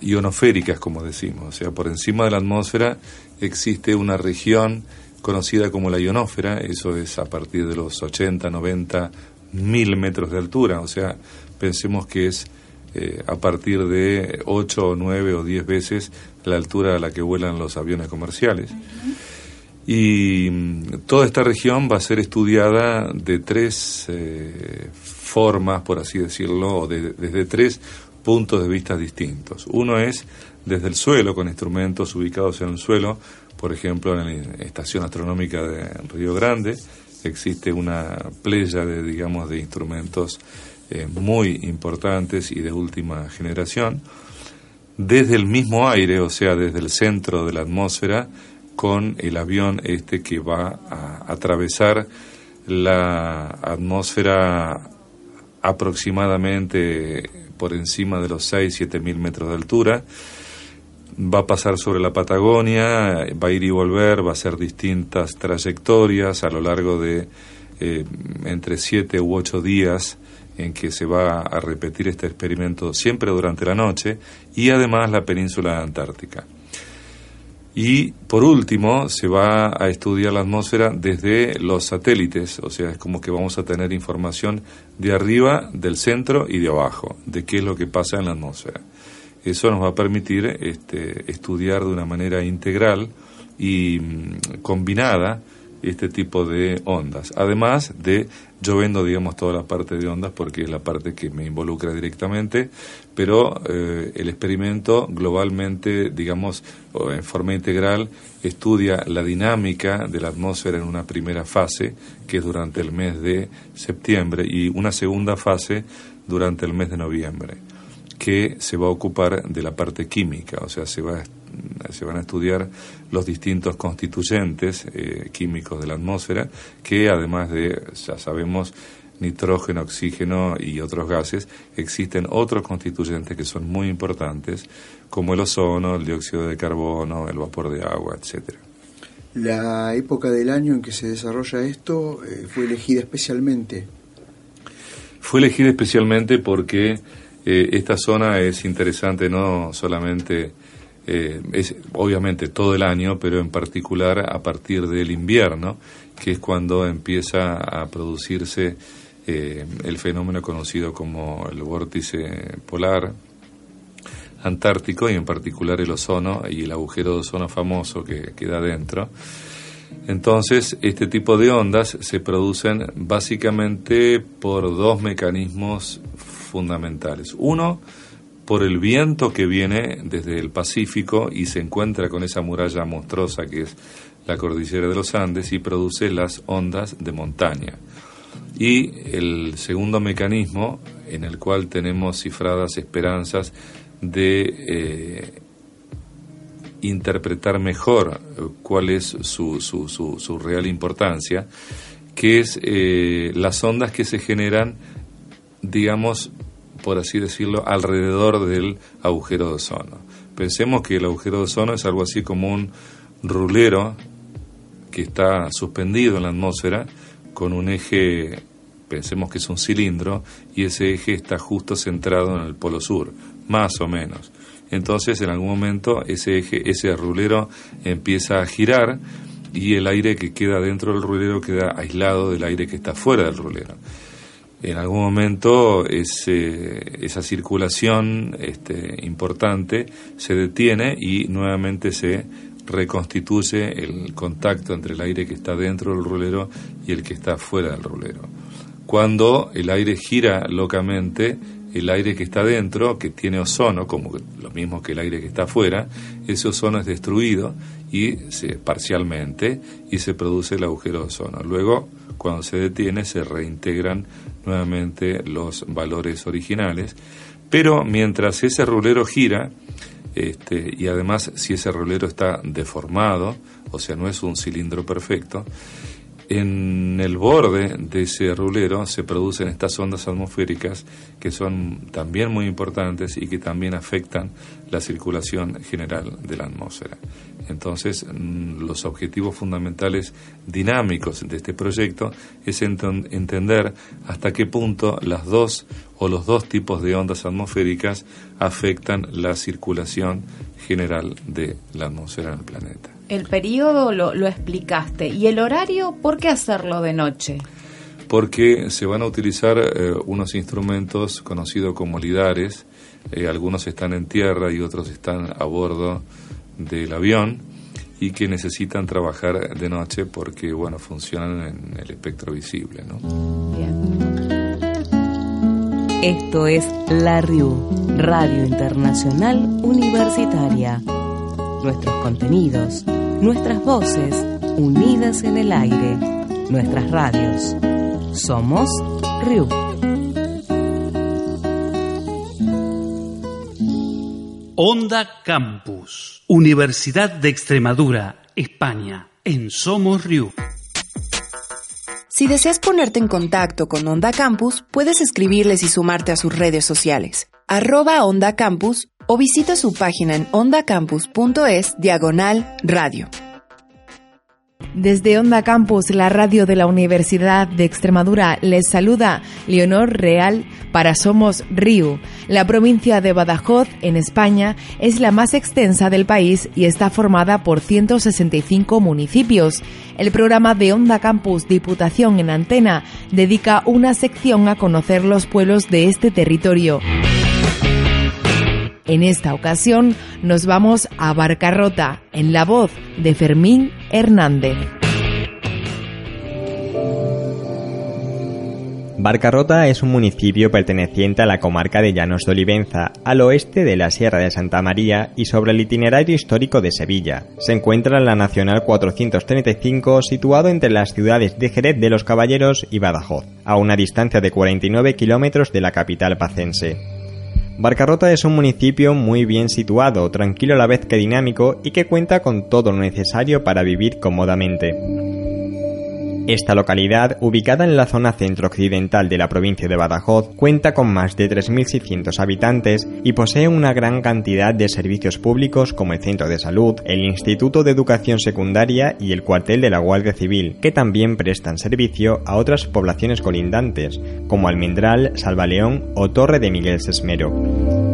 ionosféricas, como decimos, o sea, por encima de la atmósfera existe una región conocida como la ionósfera, eso es a partir de los 80, 90, mil metros de altura, o sea, pensemos que es eh, a partir de 8 o 9 o 10 veces la altura a la que vuelan los aviones comerciales. Y mm, toda esta región va a ser estudiada de tres eh, formas, por así decirlo, o desde tres puntos de vista distintos. Uno es desde el suelo, con instrumentos ubicados en el suelo, por ejemplo, en la Estación Astronómica de Río Grande, existe una playa de, digamos, de instrumentos eh, muy importantes y de última generación. Desde el mismo aire, o sea, desde el centro de la atmósfera, con el avión este que va a atravesar la atmósfera aproximadamente por encima de los 6-7 mil metros de altura va a pasar sobre la Patagonia, va a ir y volver, va a hacer distintas trayectorias a lo largo de eh, entre siete u ocho días en que se va a repetir este experimento siempre durante la noche y además la península antártica. Y por último, se va a estudiar la atmósfera desde los satélites, o sea, es como que vamos a tener información de arriba, del centro y de abajo, de qué es lo que pasa en la atmósfera. Eso nos va a permitir este, estudiar de una manera integral y mm, combinada este tipo de ondas. Además de, yo vendo, digamos, toda la parte de ondas porque es la parte que me involucra directamente, pero eh, el experimento globalmente, digamos, en forma integral, estudia la dinámica de la atmósfera en una primera fase, que es durante el mes de septiembre, y una segunda fase durante el mes de noviembre que se va a ocupar de la parte química, o sea, se, va, se van a estudiar los distintos constituyentes eh, químicos de la atmósfera, que además de, ya sabemos, nitrógeno, oxígeno y otros gases, existen otros constituyentes que son muy importantes, como el ozono, el dióxido de carbono, el vapor de agua, etcétera. La época del año en que se desarrolla esto eh, fue elegida especialmente. Fue elegida especialmente porque eh, esta zona es interesante no solamente, eh, es obviamente todo el año, pero en particular a partir del invierno, que es cuando empieza a producirse eh, el fenómeno conocido como el vórtice polar antártico y en particular el ozono y el agujero de ozono famoso que queda dentro. Entonces, este tipo de ondas se producen básicamente por dos mecanismos fundamentales. Uno, por el viento que viene desde el Pacífico y se encuentra con esa muralla monstruosa que es la cordillera de los Andes y produce las ondas de montaña. Y el segundo mecanismo en el cual tenemos cifradas esperanzas de eh, interpretar mejor eh, cuál es su, su, su, real importancia, que es eh, las ondas que se generan digamos, por así decirlo, alrededor del agujero de ozono. Pensemos que el agujero de ozono es algo así como un rulero que está suspendido en la atmósfera con un eje, pensemos que es un cilindro, y ese eje está justo centrado en el polo sur, más o menos. entonces en algún momento ese eje, ese rulero empieza a girar y el aire que queda dentro del rulero queda aislado del aire que está fuera del rulero. En algún momento esa circulación este, importante se detiene y nuevamente se reconstituye el contacto entre el aire que está dentro del rulero y el que está fuera del rulero. Cuando el aire gira locamente, el aire que está dentro, que tiene ozono, como lo mismo que el aire que está afuera, ese ozono es destruido y se, parcialmente y se produce el agujero de ozono. Luego, cuando se detiene, se reintegran nuevamente los valores originales, pero mientras ese rulero gira, este, y además si ese rolero está deformado, o sea, no es un cilindro perfecto, en el borde de ese rulero se producen estas ondas atmosféricas que son también muy importantes y que también afectan la circulación general de la atmósfera. Entonces, mm, los objetivos fundamentales dinámicos de este proyecto es entender hasta qué punto las dos o los dos tipos de ondas atmosféricas afectan la circulación general de la atmósfera en el planeta. El periodo lo, explicaste. ¿Y el horario? ¿Por qué hacerlo de noche? Porque se van a utilizar eh, unos instrumentos conocidos como lidares. Eh, algunos están en tierra y otros están a bordo del avión y que necesitan trabajar de noche porque, bueno, funcionan en el espectro visible. Esto es La RIU, Radio Internacional Universitaria. Nuestros contenidos nuestras voces unidas en el aire, nuestras radios. Somos RIU. Onda Campus, Universidad de Extremadura, España, en Somos RIU. Si deseas ponerte en contacto con Onda Campus, puedes escribirles y sumarte a sus redes sociales. Arroba Onda Campus o visita su página en ondacampus.es diagonal radio. Desde Onda Campus, la radio de la Universidad de Extremadura, les saluda Leonor Real para Somos Río. La provincia de Badajoz, en España, es la más extensa del país y está formada por 165 municipios. El programa de Onda Campus Diputación en Antena dedica una sección a conocer los pueblos de este territorio. En esta ocasión nos vamos a Barcarrota, en la voz de Fermín Hernández. Barcarrota es un municipio perteneciente a la comarca de Llanos de Olivenza, al oeste de la Sierra de Santa María y sobre el itinerario histórico de Sevilla. Se encuentra en la Nacional 435, situado entre las ciudades de Jerez de los Caballeros y Badajoz, a una distancia de 49 kilómetros de la capital pacense. Barcarrota es un municipio muy bien situado, tranquilo a la vez que dinámico y que cuenta con todo lo necesario para vivir cómodamente. Esta localidad, ubicada en la zona centro-occidental de la provincia de Badajoz, cuenta con más de 3.600 habitantes y posee una gran cantidad de servicios públicos como el centro de salud, el Instituto de Educación Secundaria y el cuartel de la Guardia Civil, que también prestan servicio a otras poblaciones colindantes, como Almendral, Salvaleón o Torre de Miguel Sesmero.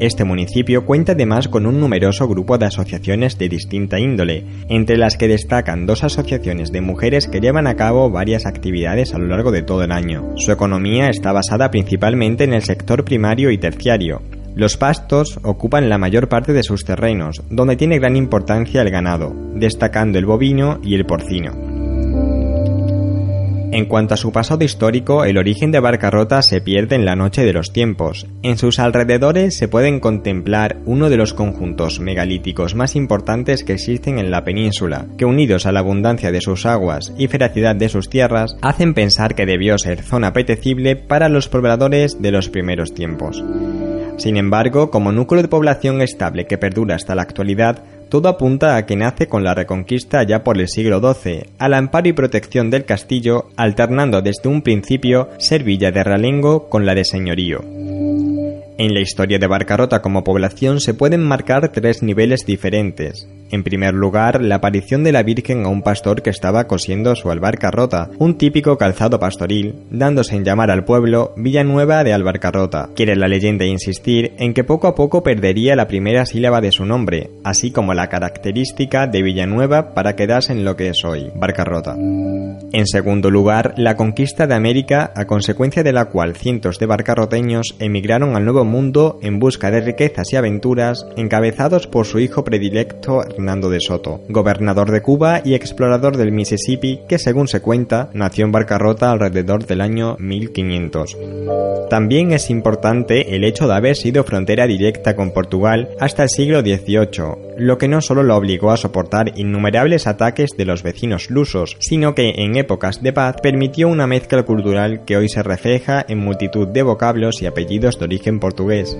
Este municipio cuenta además con un numeroso grupo de asociaciones de distinta índole, entre las que destacan dos asociaciones de mujeres que llevan a cabo varias actividades a lo largo de todo el año. Su economía está basada principalmente en el sector primario y terciario, los pastos ocupan la mayor parte de sus terrenos, donde tiene gran importancia el ganado, destacando el bovino y el porcino. En cuanto a su pasado histórico, el origen de Barcarrota se pierde en la noche de los tiempos. En sus alrededores se pueden contemplar uno de los conjuntos megalíticos más importantes que existen en la península, que unidos a la abundancia de sus aguas y feracidad de sus tierras, hacen pensar que debió ser zona apetecible para los pobladores de los primeros tiempos. Sin embargo, como núcleo de población estable que perdura hasta la actualidad, todo apunta a que nace con la reconquista ya por el siglo XII, al amparo y protección del castillo, alternando desde un principio ser villa de realengo con la de señorío. En la historia de Barcarrota como población se pueden marcar tres niveles diferentes. En primer lugar, la aparición de la Virgen a un pastor que estaba cosiendo su albarcarrota, un típico calzado pastoril, dándose en llamar al pueblo Villanueva de Albarcarrota. Quiere la leyenda insistir en que poco a poco perdería la primera sílaba de su nombre, así como la característica de Villanueva para quedarse en lo que es hoy, Barcarrota. En segundo lugar, la conquista de América, a consecuencia de la cual cientos de barcarroteños emigraron al Nuevo Mundo en busca de riquezas y aventuras, encabezados por su hijo predilecto Hernando de Soto, gobernador de Cuba y explorador del Mississippi, que según se cuenta, nació en Barcarrota alrededor del año 1500. También es importante el hecho de haber sido frontera directa con Portugal hasta el siglo XVIII, lo que no solo lo obligó a soportar innumerables ataques de los vecinos lusos, sino que en épocas de paz permitió una mezcla cultural que hoy se refleja en multitud de vocablos y apellidos de origen portugués. portugués.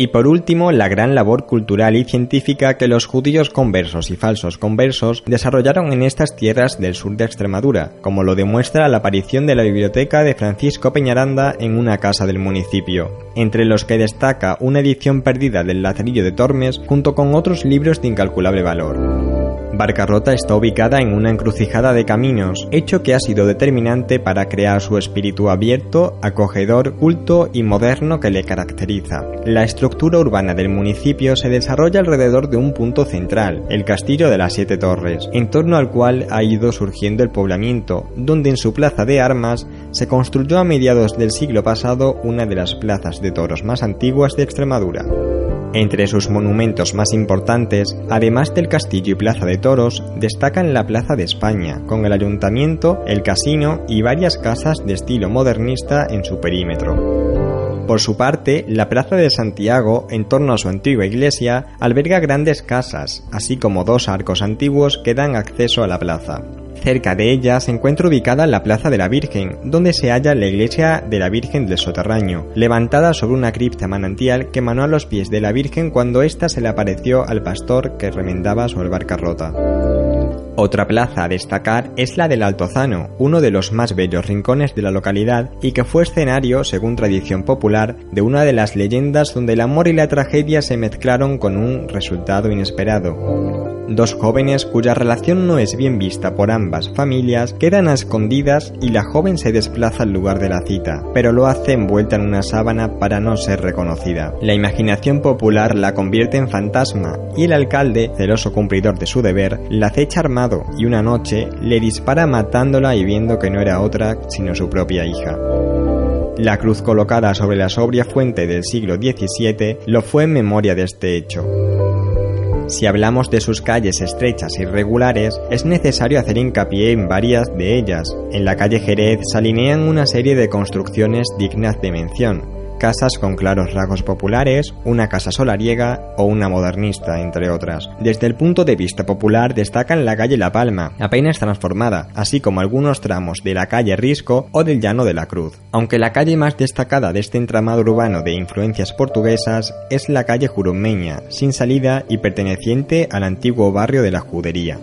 Y por último, la gran labor cultural y científica que los judíos conversos y falsos conversos desarrollaron en estas tierras del sur de Extremadura, como lo demuestra la aparición de la biblioteca de Francisco Peñaranda en una casa del municipio, entre los que destaca una edición perdida del Lazarillo de Tormes junto con otros libros de incalculable valor. Barcarrota está ubicada en una encrucijada de caminos, hecho que ha sido determinante para crear su espíritu abierto, acogedor, culto y moderno que le caracteriza. La urbana del municipio se desarrolla alrededor de un punto central, el Castillo de las Siete Torres, en torno al cual ha ido surgiendo el poblamiento, donde en su plaza de armas se construyó a mediados del siglo pasado una de las plazas de toros más antiguas de Extremadura. Entre sus monumentos más importantes, además del castillo y plaza de toros, destacan la Plaza de España, con el ayuntamiento, el casino y varias casas de estilo modernista en su perímetro. Por su parte, la Plaza de Santiago, en torno a su antigua iglesia, alberga grandes casas, así como dos arcos antiguos que dan acceso a la plaza. Cerca de ella se encuentra ubicada la Plaza de la Virgen, donde se halla la iglesia de la Virgen del Soterraño, levantada sobre una cripta manantial que manó a los pies de la Virgen cuando ésta se le apareció al pastor que remendaba su albarcarrota. Otra plaza a destacar es la del Altozano, uno de los más bellos rincones de la localidad y que fue escenario, según tradición popular, de una de las leyendas donde el amor y la tragedia se mezclaron con un resultado inesperado. Dos jóvenes cuya relación no es bien vista por ambas familias quedan a escondidas y la joven se desplaza al lugar de la cita, pero lo hace envuelta en una sábana para no ser reconocida. La imaginación popular la convierte en fantasma y el alcalde, celoso cumplidor de su deber, la acecha armado y una noche le dispara matándola y viendo que no era otra sino su propia hija. La cruz colocada sobre la sobria fuente del siglo XVII lo fue en memoria de este hecho. Si hablamos de sus calles estrechas y regulares, es necesario hacer hincapié en varias de ellas. En la calle Jerez se alinean una serie de construcciones dignas de mención, casas con claros rasgos populares, una casa solariega o una modernista, entre otras. Desde el punto de vista popular destacan la calle La Palma, apenas transformada, así como algunos tramos de la calle Risco o del Llano de la Cruz. Aunque la calle más destacada de este entramado urbano de influencias portuguesas es la calle Jurumeña, sin salida y perteneciente al antiguo barrio de la Judería.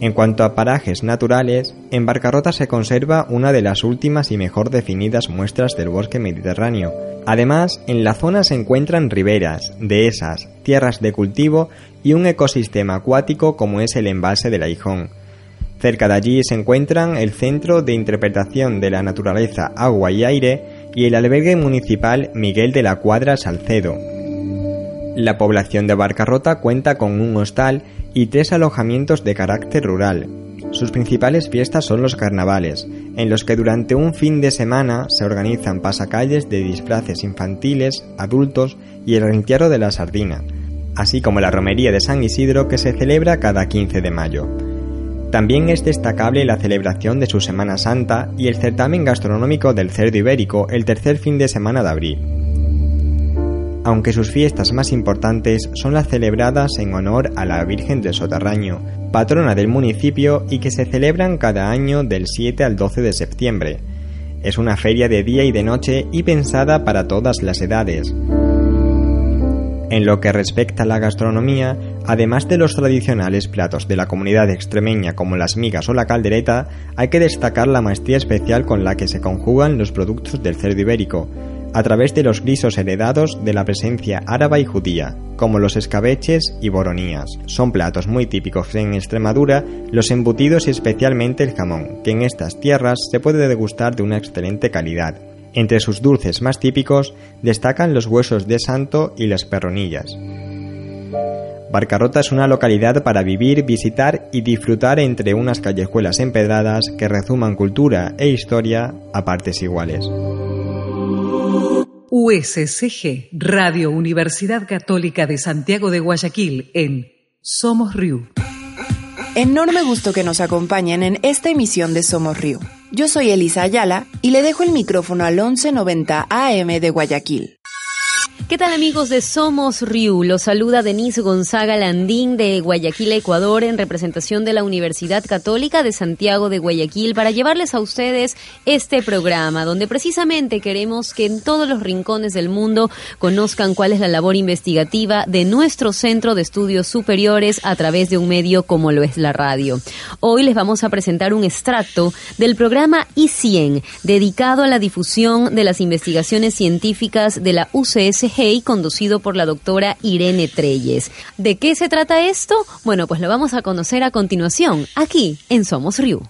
En cuanto a parajes naturales, en Barcarrota se conserva una de las últimas y mejor definidas muestras del bosque mediterráneo. Además, en la zona se encuentran riberas, dehesas, tierras de cultivo y un ecosistema acuático como es el embalse del Aijón. Cerca de allí se encuentran el Centro de Interpretación de la Naturaleza, Agua y Aire y el albergue municipal Miguel de la Cuadra Salcedo. La población de Barcarrota cuenta con un hostal y tres alojamientos de carácter rural. Sus principales fiestas son los carnavales, en los que durante un fin de semana se organizan pasacalles de disfraces infantiles, adultos y el entierro de la sardina, así como la romería de San Isidro que se celebra cada 15 de mayo. También es destacable la celebración de su Semana Santa y el certamen gastronómico del cerdo ibérico el tercer fin de semana de abril aunque sus fiestas más importantes son las celebradas en honor a la Virgen del Soterraño, patrona del municipio y que se celebran cada año del 7 al 12 de septiembre. Es una feria de día y de noche y pensada para todas las edades. En lo que respecta a la gastronomía, además de los tradicionales platos de la comunidad extremeña como las migas o la caldereta, hay que destacar la maestría especial con la que se conjugan los productos del cerdo ibérico, a través de los grisos heredados de la presencia árabe y judía, como los escabeches y boronías. Son platos muy típicos en Extremadura, los embutidos y especialmente el jamón, que en estas tierras se puede degustar de una excelente calidad. Entre sus dulces más típicos destacan los huesos de santo y las perronillas. Barcarrota es una localidad para vivir, visitar y disfrutar entre unas callejuelas empedradas que rezuman cultura e historia a partes iguales. USCG, Radio Universidad Católica de Santiago de Guayaquil, en Somos Río. Enorme gusto que nos acompañen en esta emisión de Somos Río. Yo soy Elisa Ayala y le dejo el micrófono al 1190 AM de Guayaquil. ¿Qué tal amigos de Somos Riu? Los saluda Denise Gonzaga Landín de Guayaquil, Ecuador, en representación de la Universidad Católica de Santiago de Guayaquil para llevarles a ustedes este programa, donde precisamente queremos que en todos los rincones del mundo conozcan cuál es la labor investigativa de nuestro Centro de Estudios Superiores a través de un medio como lo es la radio. Hoy les vamos a presentar un extracto del programa I100, dedicado a la difusión de las investigaciones científicas de la UCSG conducido por la doctora Irene Treyes. ¿De qué se trata esto? Bueno, pues lo vamos a conocer a continuación, aquí en Somos Riu.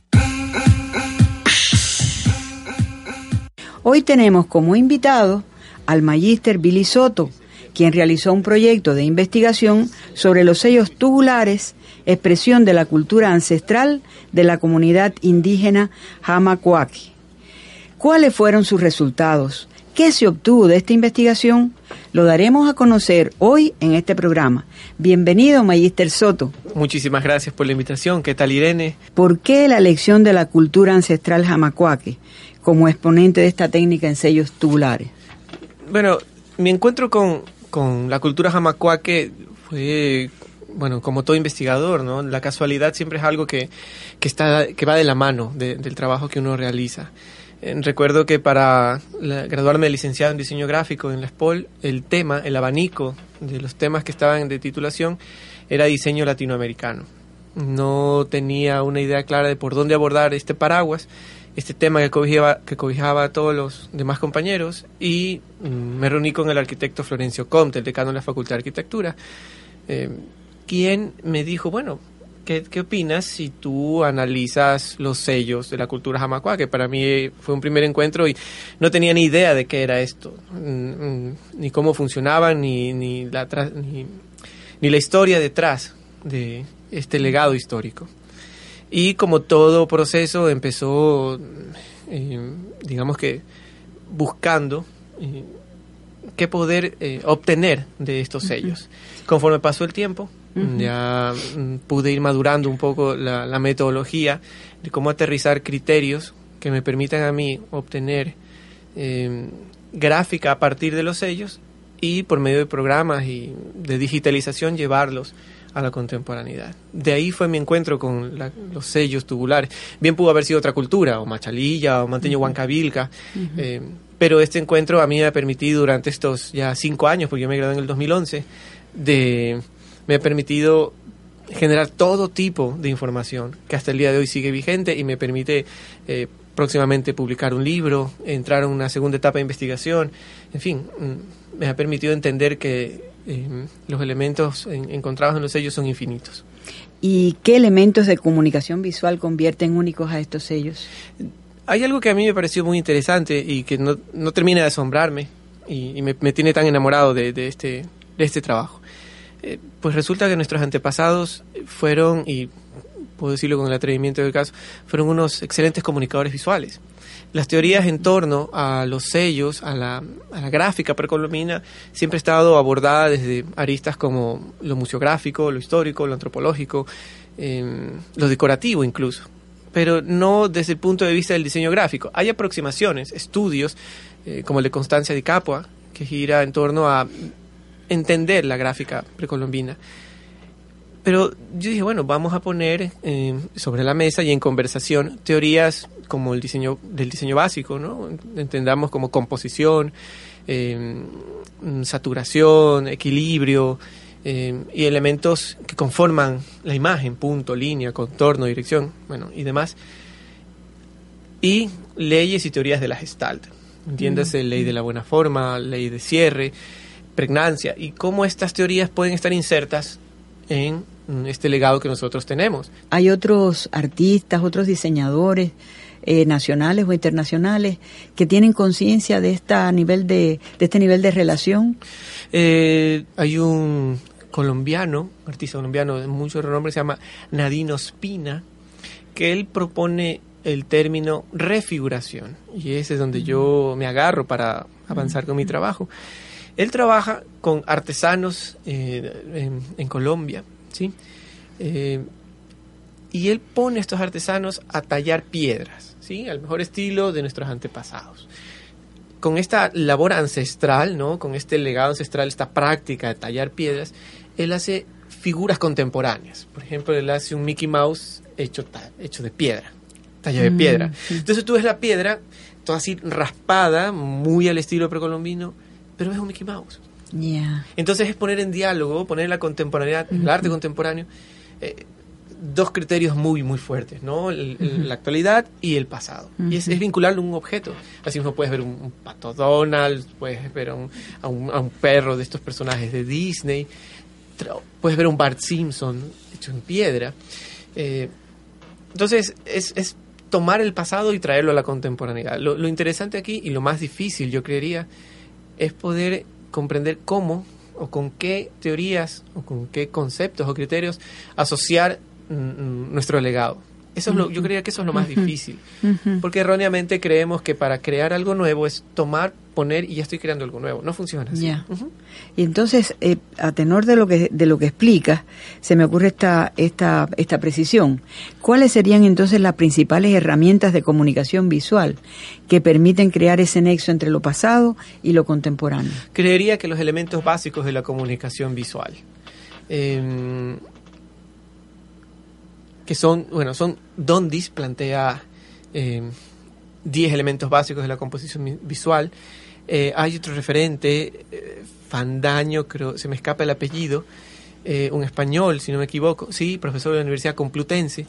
Hoy tenemos como invitado al magíster Billy Soto, quien realizó un proyecto de investigación sobre los sellos tubulares, expresión de la cultura ancestral de la comunidad indígena Hamacuaki. ¿Cuáles fueron sus resultados? ¿Qué se obtuvo de esta investigación? Lo daremos a conocer hoy en este programa. Bienvenido, Magister Soto. Muchísimas gracias por la invitación. ¿Qué tal, Irene? ¿Por qué la elección de la cultura ancestral jamacuaque como exponente de esta técnica en sellos tubulares? Bueno, mi encuentro con, la cultura jamacuaque fue bueno, como todo investigador, ¿no? La casualidad siempre es algo que, está, que va de la mano del trabajo que uno realiza. Eh, recuerdo que para graduarme de licenciado en diseño gráfico en la SPOL, el tema, el abanico de los temas que estaban de titulación era diseño latinoamericano. No tenía una idea clara de por dónde abordar este paraguas, este tema que cobijaba, que a todos los demás compañeros y mm, me reuní con el arquitecto Florencio Comte, el decano de la Facultad de Arquitectura, eh, quien me dijo, bueno, ¿Qué, opinas si tú analizas los sellos de la cultura jamacua? Que para mí fue un primer encuentro y no tenía ni idea de qué era esto, mm, mm, ni cómo funcionaba, ni, ni, la, ni, la historia detrás de este legado histórico. Y como todo proceso empezó, eh, digamos que, buscando eh, qué poder eh, obtener de estos sellos. Conforme pasó el tiempo, ya mm, pude ir madurando un poco la, metodología de cómo aterrizar criterios que me permitan a mí obtener em, gráfica a partir de los sellos y por medio de programas y de digitalización llevarlos a la contemporaneidad. De ahí fue mi encuentro con los sellos tubulares. Bien pudo haber sido otra cultura, o Machalilla, o Manteño Huancavilca, em, pero este encuentro a mí me ha permitido durante estos ya cinco años, porque yo me gradué en el 2011, de me ha permitido generar todo tipo de información que hasta el día de hoy sigue vigente y me permite eh, próximamente publicar un libro, entrar en una segunda etapa de investigación, en fin, mm, me ha permitido entender que eh, los elementos encontrados en los sellos son infinitos. ¿Y qué elementos de comunicación visual convierten únicos a estos sellos? Hay algo que a mí me pareció muy interesante y que no, termina de asombrarme y, me, tiene tan enamorado de, este, de este trabajo. Eh, pues resulta que nuestros antepasados fueron, y puedo decirlo con el atrevimiento del caso, fueron unos excelentes comunicadores visuales. Las teorías en torno a los sellos, a la, gráfica precolombina, siempre ha estado abordada desde aristas como lo museográfico, lo histórico, lo antropológico, em, lo decorativo incluso, pero no desde el punto de vista del diseño gráfico. Hay aproximaciones, estudios, eh, como el de Constancia di Capua, que gira en torno a entender la gráfica precolombina. Pero yo dije, bueno, vamos a poner eh, sobre la mesa y en conversación teorías como el diseño del diseño básico, ¿no? Entendamos como composición, eh, saturación, equilibrio eh, y elementos que conforman la imagen, punto, línea, contorno, dirección, bueno, y demás. Y leyes y teorías de la Gestalt entiéndase ley de la buena forma, ley de cierre, pregnancia, y cómo estas teorías pueden estar insertas en este legado que nosotros tenemos. Hay otros artistas, otros diseñadores eh, nacionales o internacionales que tienen conciencia de esta nivel de, de este nivel de relación. Eh, hay un colombiano, artista colombiano de mucho renombre, se llama Nadino Spina, que él propone el término refiguración y ese es donde yo me agarro para avanzar con mi trabajo. Él trabaja con artesanos eh, en, Colombia, ¿sí? Eh, y él pone a estos artesanos a tallar piedras, ¿sí? Al mejor estilo de nuestros antepasados. Con esta labor ancestral, ¿no? Con este legado ancestral, esta práctica de tallar piedras, él hace figuras contemporáneas. Por ejemplo, él hace un Mickey Mouse hecho, hecho de piedra, talla de piedra. Mm, Entonces tú ves la piedra, toda así raspada, muy al estilo precolombino, pero es un Mickey Mouse. Entonces es poner en diálogo, poner la contemporaneidad, el arte contemporáneo, eh, dos criterios muy, muy fuertes, ¿no? La actualidad y el pasado. Y es, vincularlo a un objeto. Así uno puede ver un, pato Donald, puedes ver a un, a, un, perro de estos personajes de Disney, puedes ver un Bart Simpson hecho en piedra. Eh, entonces es, es, tomar el pasado y traerlo a la contemporaneidad. Lo, lo interesante aquí y lo más difícil, yo creería, es poder comprender cómo o con qué teorías o con qué conceptos o criterios asociar mm, mm, nuestro legado. Eso es lo, yo creía que eso es lo más difícil, porque erróneamente creemos que para crear algo nuevo es tomar, poner y ya estoy creando algo nuevo. No funciona así. Y entonces, eh, a tenor de lo que de lo que explicas, se me ocurre esta esta esta precisión. ¿Cuáles serían entonces las principales herramientas de comunicación visual que permiten crear ese nexo entre lo pasado y lo contemporáneo? Creería que los elementos básicos de la comunicación visual. Eh, que son, bueno, son Dondis plantea 10 eh, elementos básicos de la composición visual. Eh, hay otro referente, eh, Fandaño, creo, se me escapa el apellido, un español, si no me equivoco, sí, profesor de la Universidad Complutense.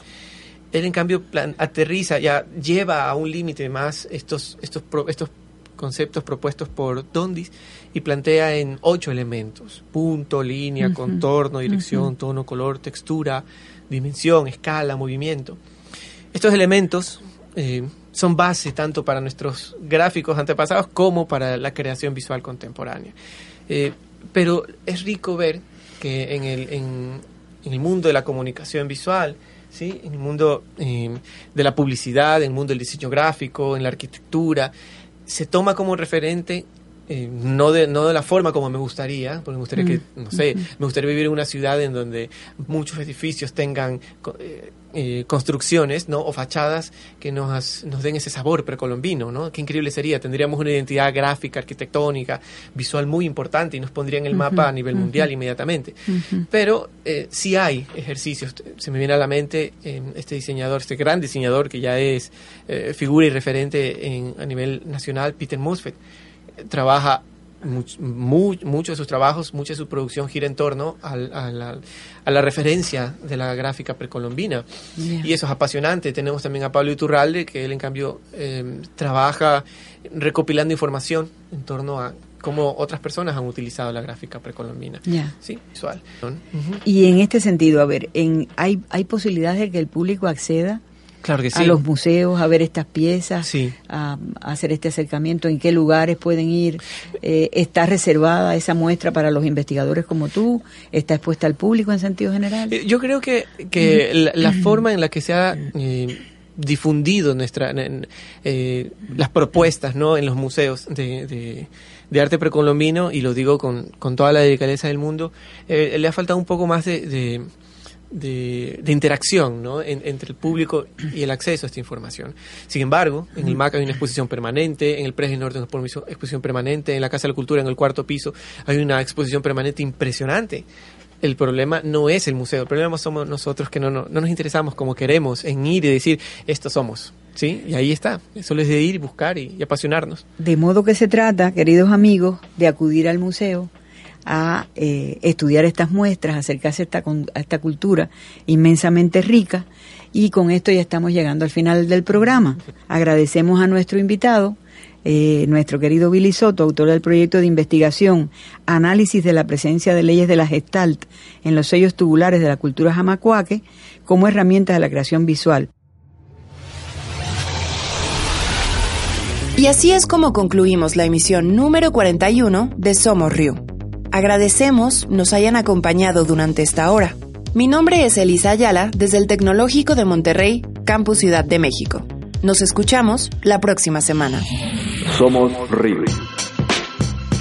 Él, en cambio, aterriza, ya lleva a un límite más estos, estos, estos conceptos propuestos por Dondis y plantea en ocho elementos: punto, línea, contorno, dirección, tono, color, textura, dimensión, escala, movimiento. Estos elementos eh, son base tanto para nuestros gráficos antepasados como para la creación visual contemporánea. Eh, pero es rico ver que en el, en, el, mundo de la comunicación visual, ¿sí? en el mundo eh, de la publicidad, en el mundo del diseño gráfico, en la arquitectura, se toma como referente eh, no, de, no de la forma como me gustaría, porque me gustaría que, mm. no sé, me gustaría vivir en una ciudad en donde muchos edificios tengan eh, eh, construcciones ¿no? o fachadas que nos, nos den ese sabor precolombino, ¿no? Qué increíble sería, tendríamos una identidad gráfica, arquitectónica, visual muy importante y nos pondría en el mapa a nivel mundial inmediatamente. Pero sí hay ejercicios, se me viene a la mente este diseñador, este gran diseñador que ya es figura y referente en, a nivel nacional, Peter Mosfet trabaja muchos de sus trabajos, mucha de su producción gira en torno a, la, referencia de la gráfica precolombina. Y eso es apasionante. Tenemos también a Pablo Iturralde, que él en cambio em, trabaja recopilando información en torno a cómo otras personas han utilizado la gráfica precolombina. Sí, visual. Y en este sentido, a ver, en, ¿hay, ¿hay posibilidades de que el público acceda Claro que a los museos a ver estas piezas, a, hacer este acercamiento, en qué lugares pueden ir. Eh, ¿Está reservada esa muestra para los investigadores como tú? ¿Está expuesta al público en sentido general? Eh, yo creo que, que la, forma en la que se ha eh, difundido nuestra, las propuestas ¿no? en los museos de, de, arte precolombino, y lo digo con, con toda la delicadeza del mundo, le ha faltado un poco más de de, interacción ¿no? entre el público y el acceso a esta información. Sin embargo, en el MAC hay una exposición permanente, en el Predio Norte hay una exposición permanente, en la Casa de la Cultura, en el cuarto piso, hay una exposición permanente impresionante. El problema no es el museo, el problema somos nosotros que no, no, nos interesamos como queremos en ir y decir, esto somos. ¿Sí? Y ahí está. Eso es de ir, buscar y apasionarnos. De modo que se trata, queridos amigos, de acudir al museo, a eh, estudiar estas muestras, acercarse a esta, esta cultura inmensamente rica. Y con esto ya estamos llegando al final del programa. Agradecemos a nuestro invitado, eh, nuestro querido Billy Soto, autor del proyecto de investigación Análisis de la presencia de leyes de la Gestalt en los sellos tubulares de la cultura jamacuaque como herramientas de la creación visual. Y así es como concluimos la emisión número 41 de Somos Río. Agradecemos nos hayan acompañado durante esta hora. Mi nombre es Elisa Ayala desde el Tecnológico de Monterrey, Campus Ciudad de México. Nos escuchamos la próxima semana. Somos Río.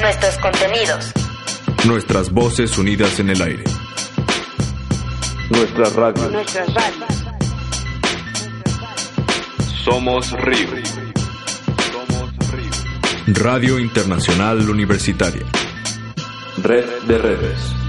Nuestros contenidos. Nuestras voces unidas en el aire. Nuestra radio. Nuestras radios. Somos Río. Radio Internacional Universitaria. Red de redes.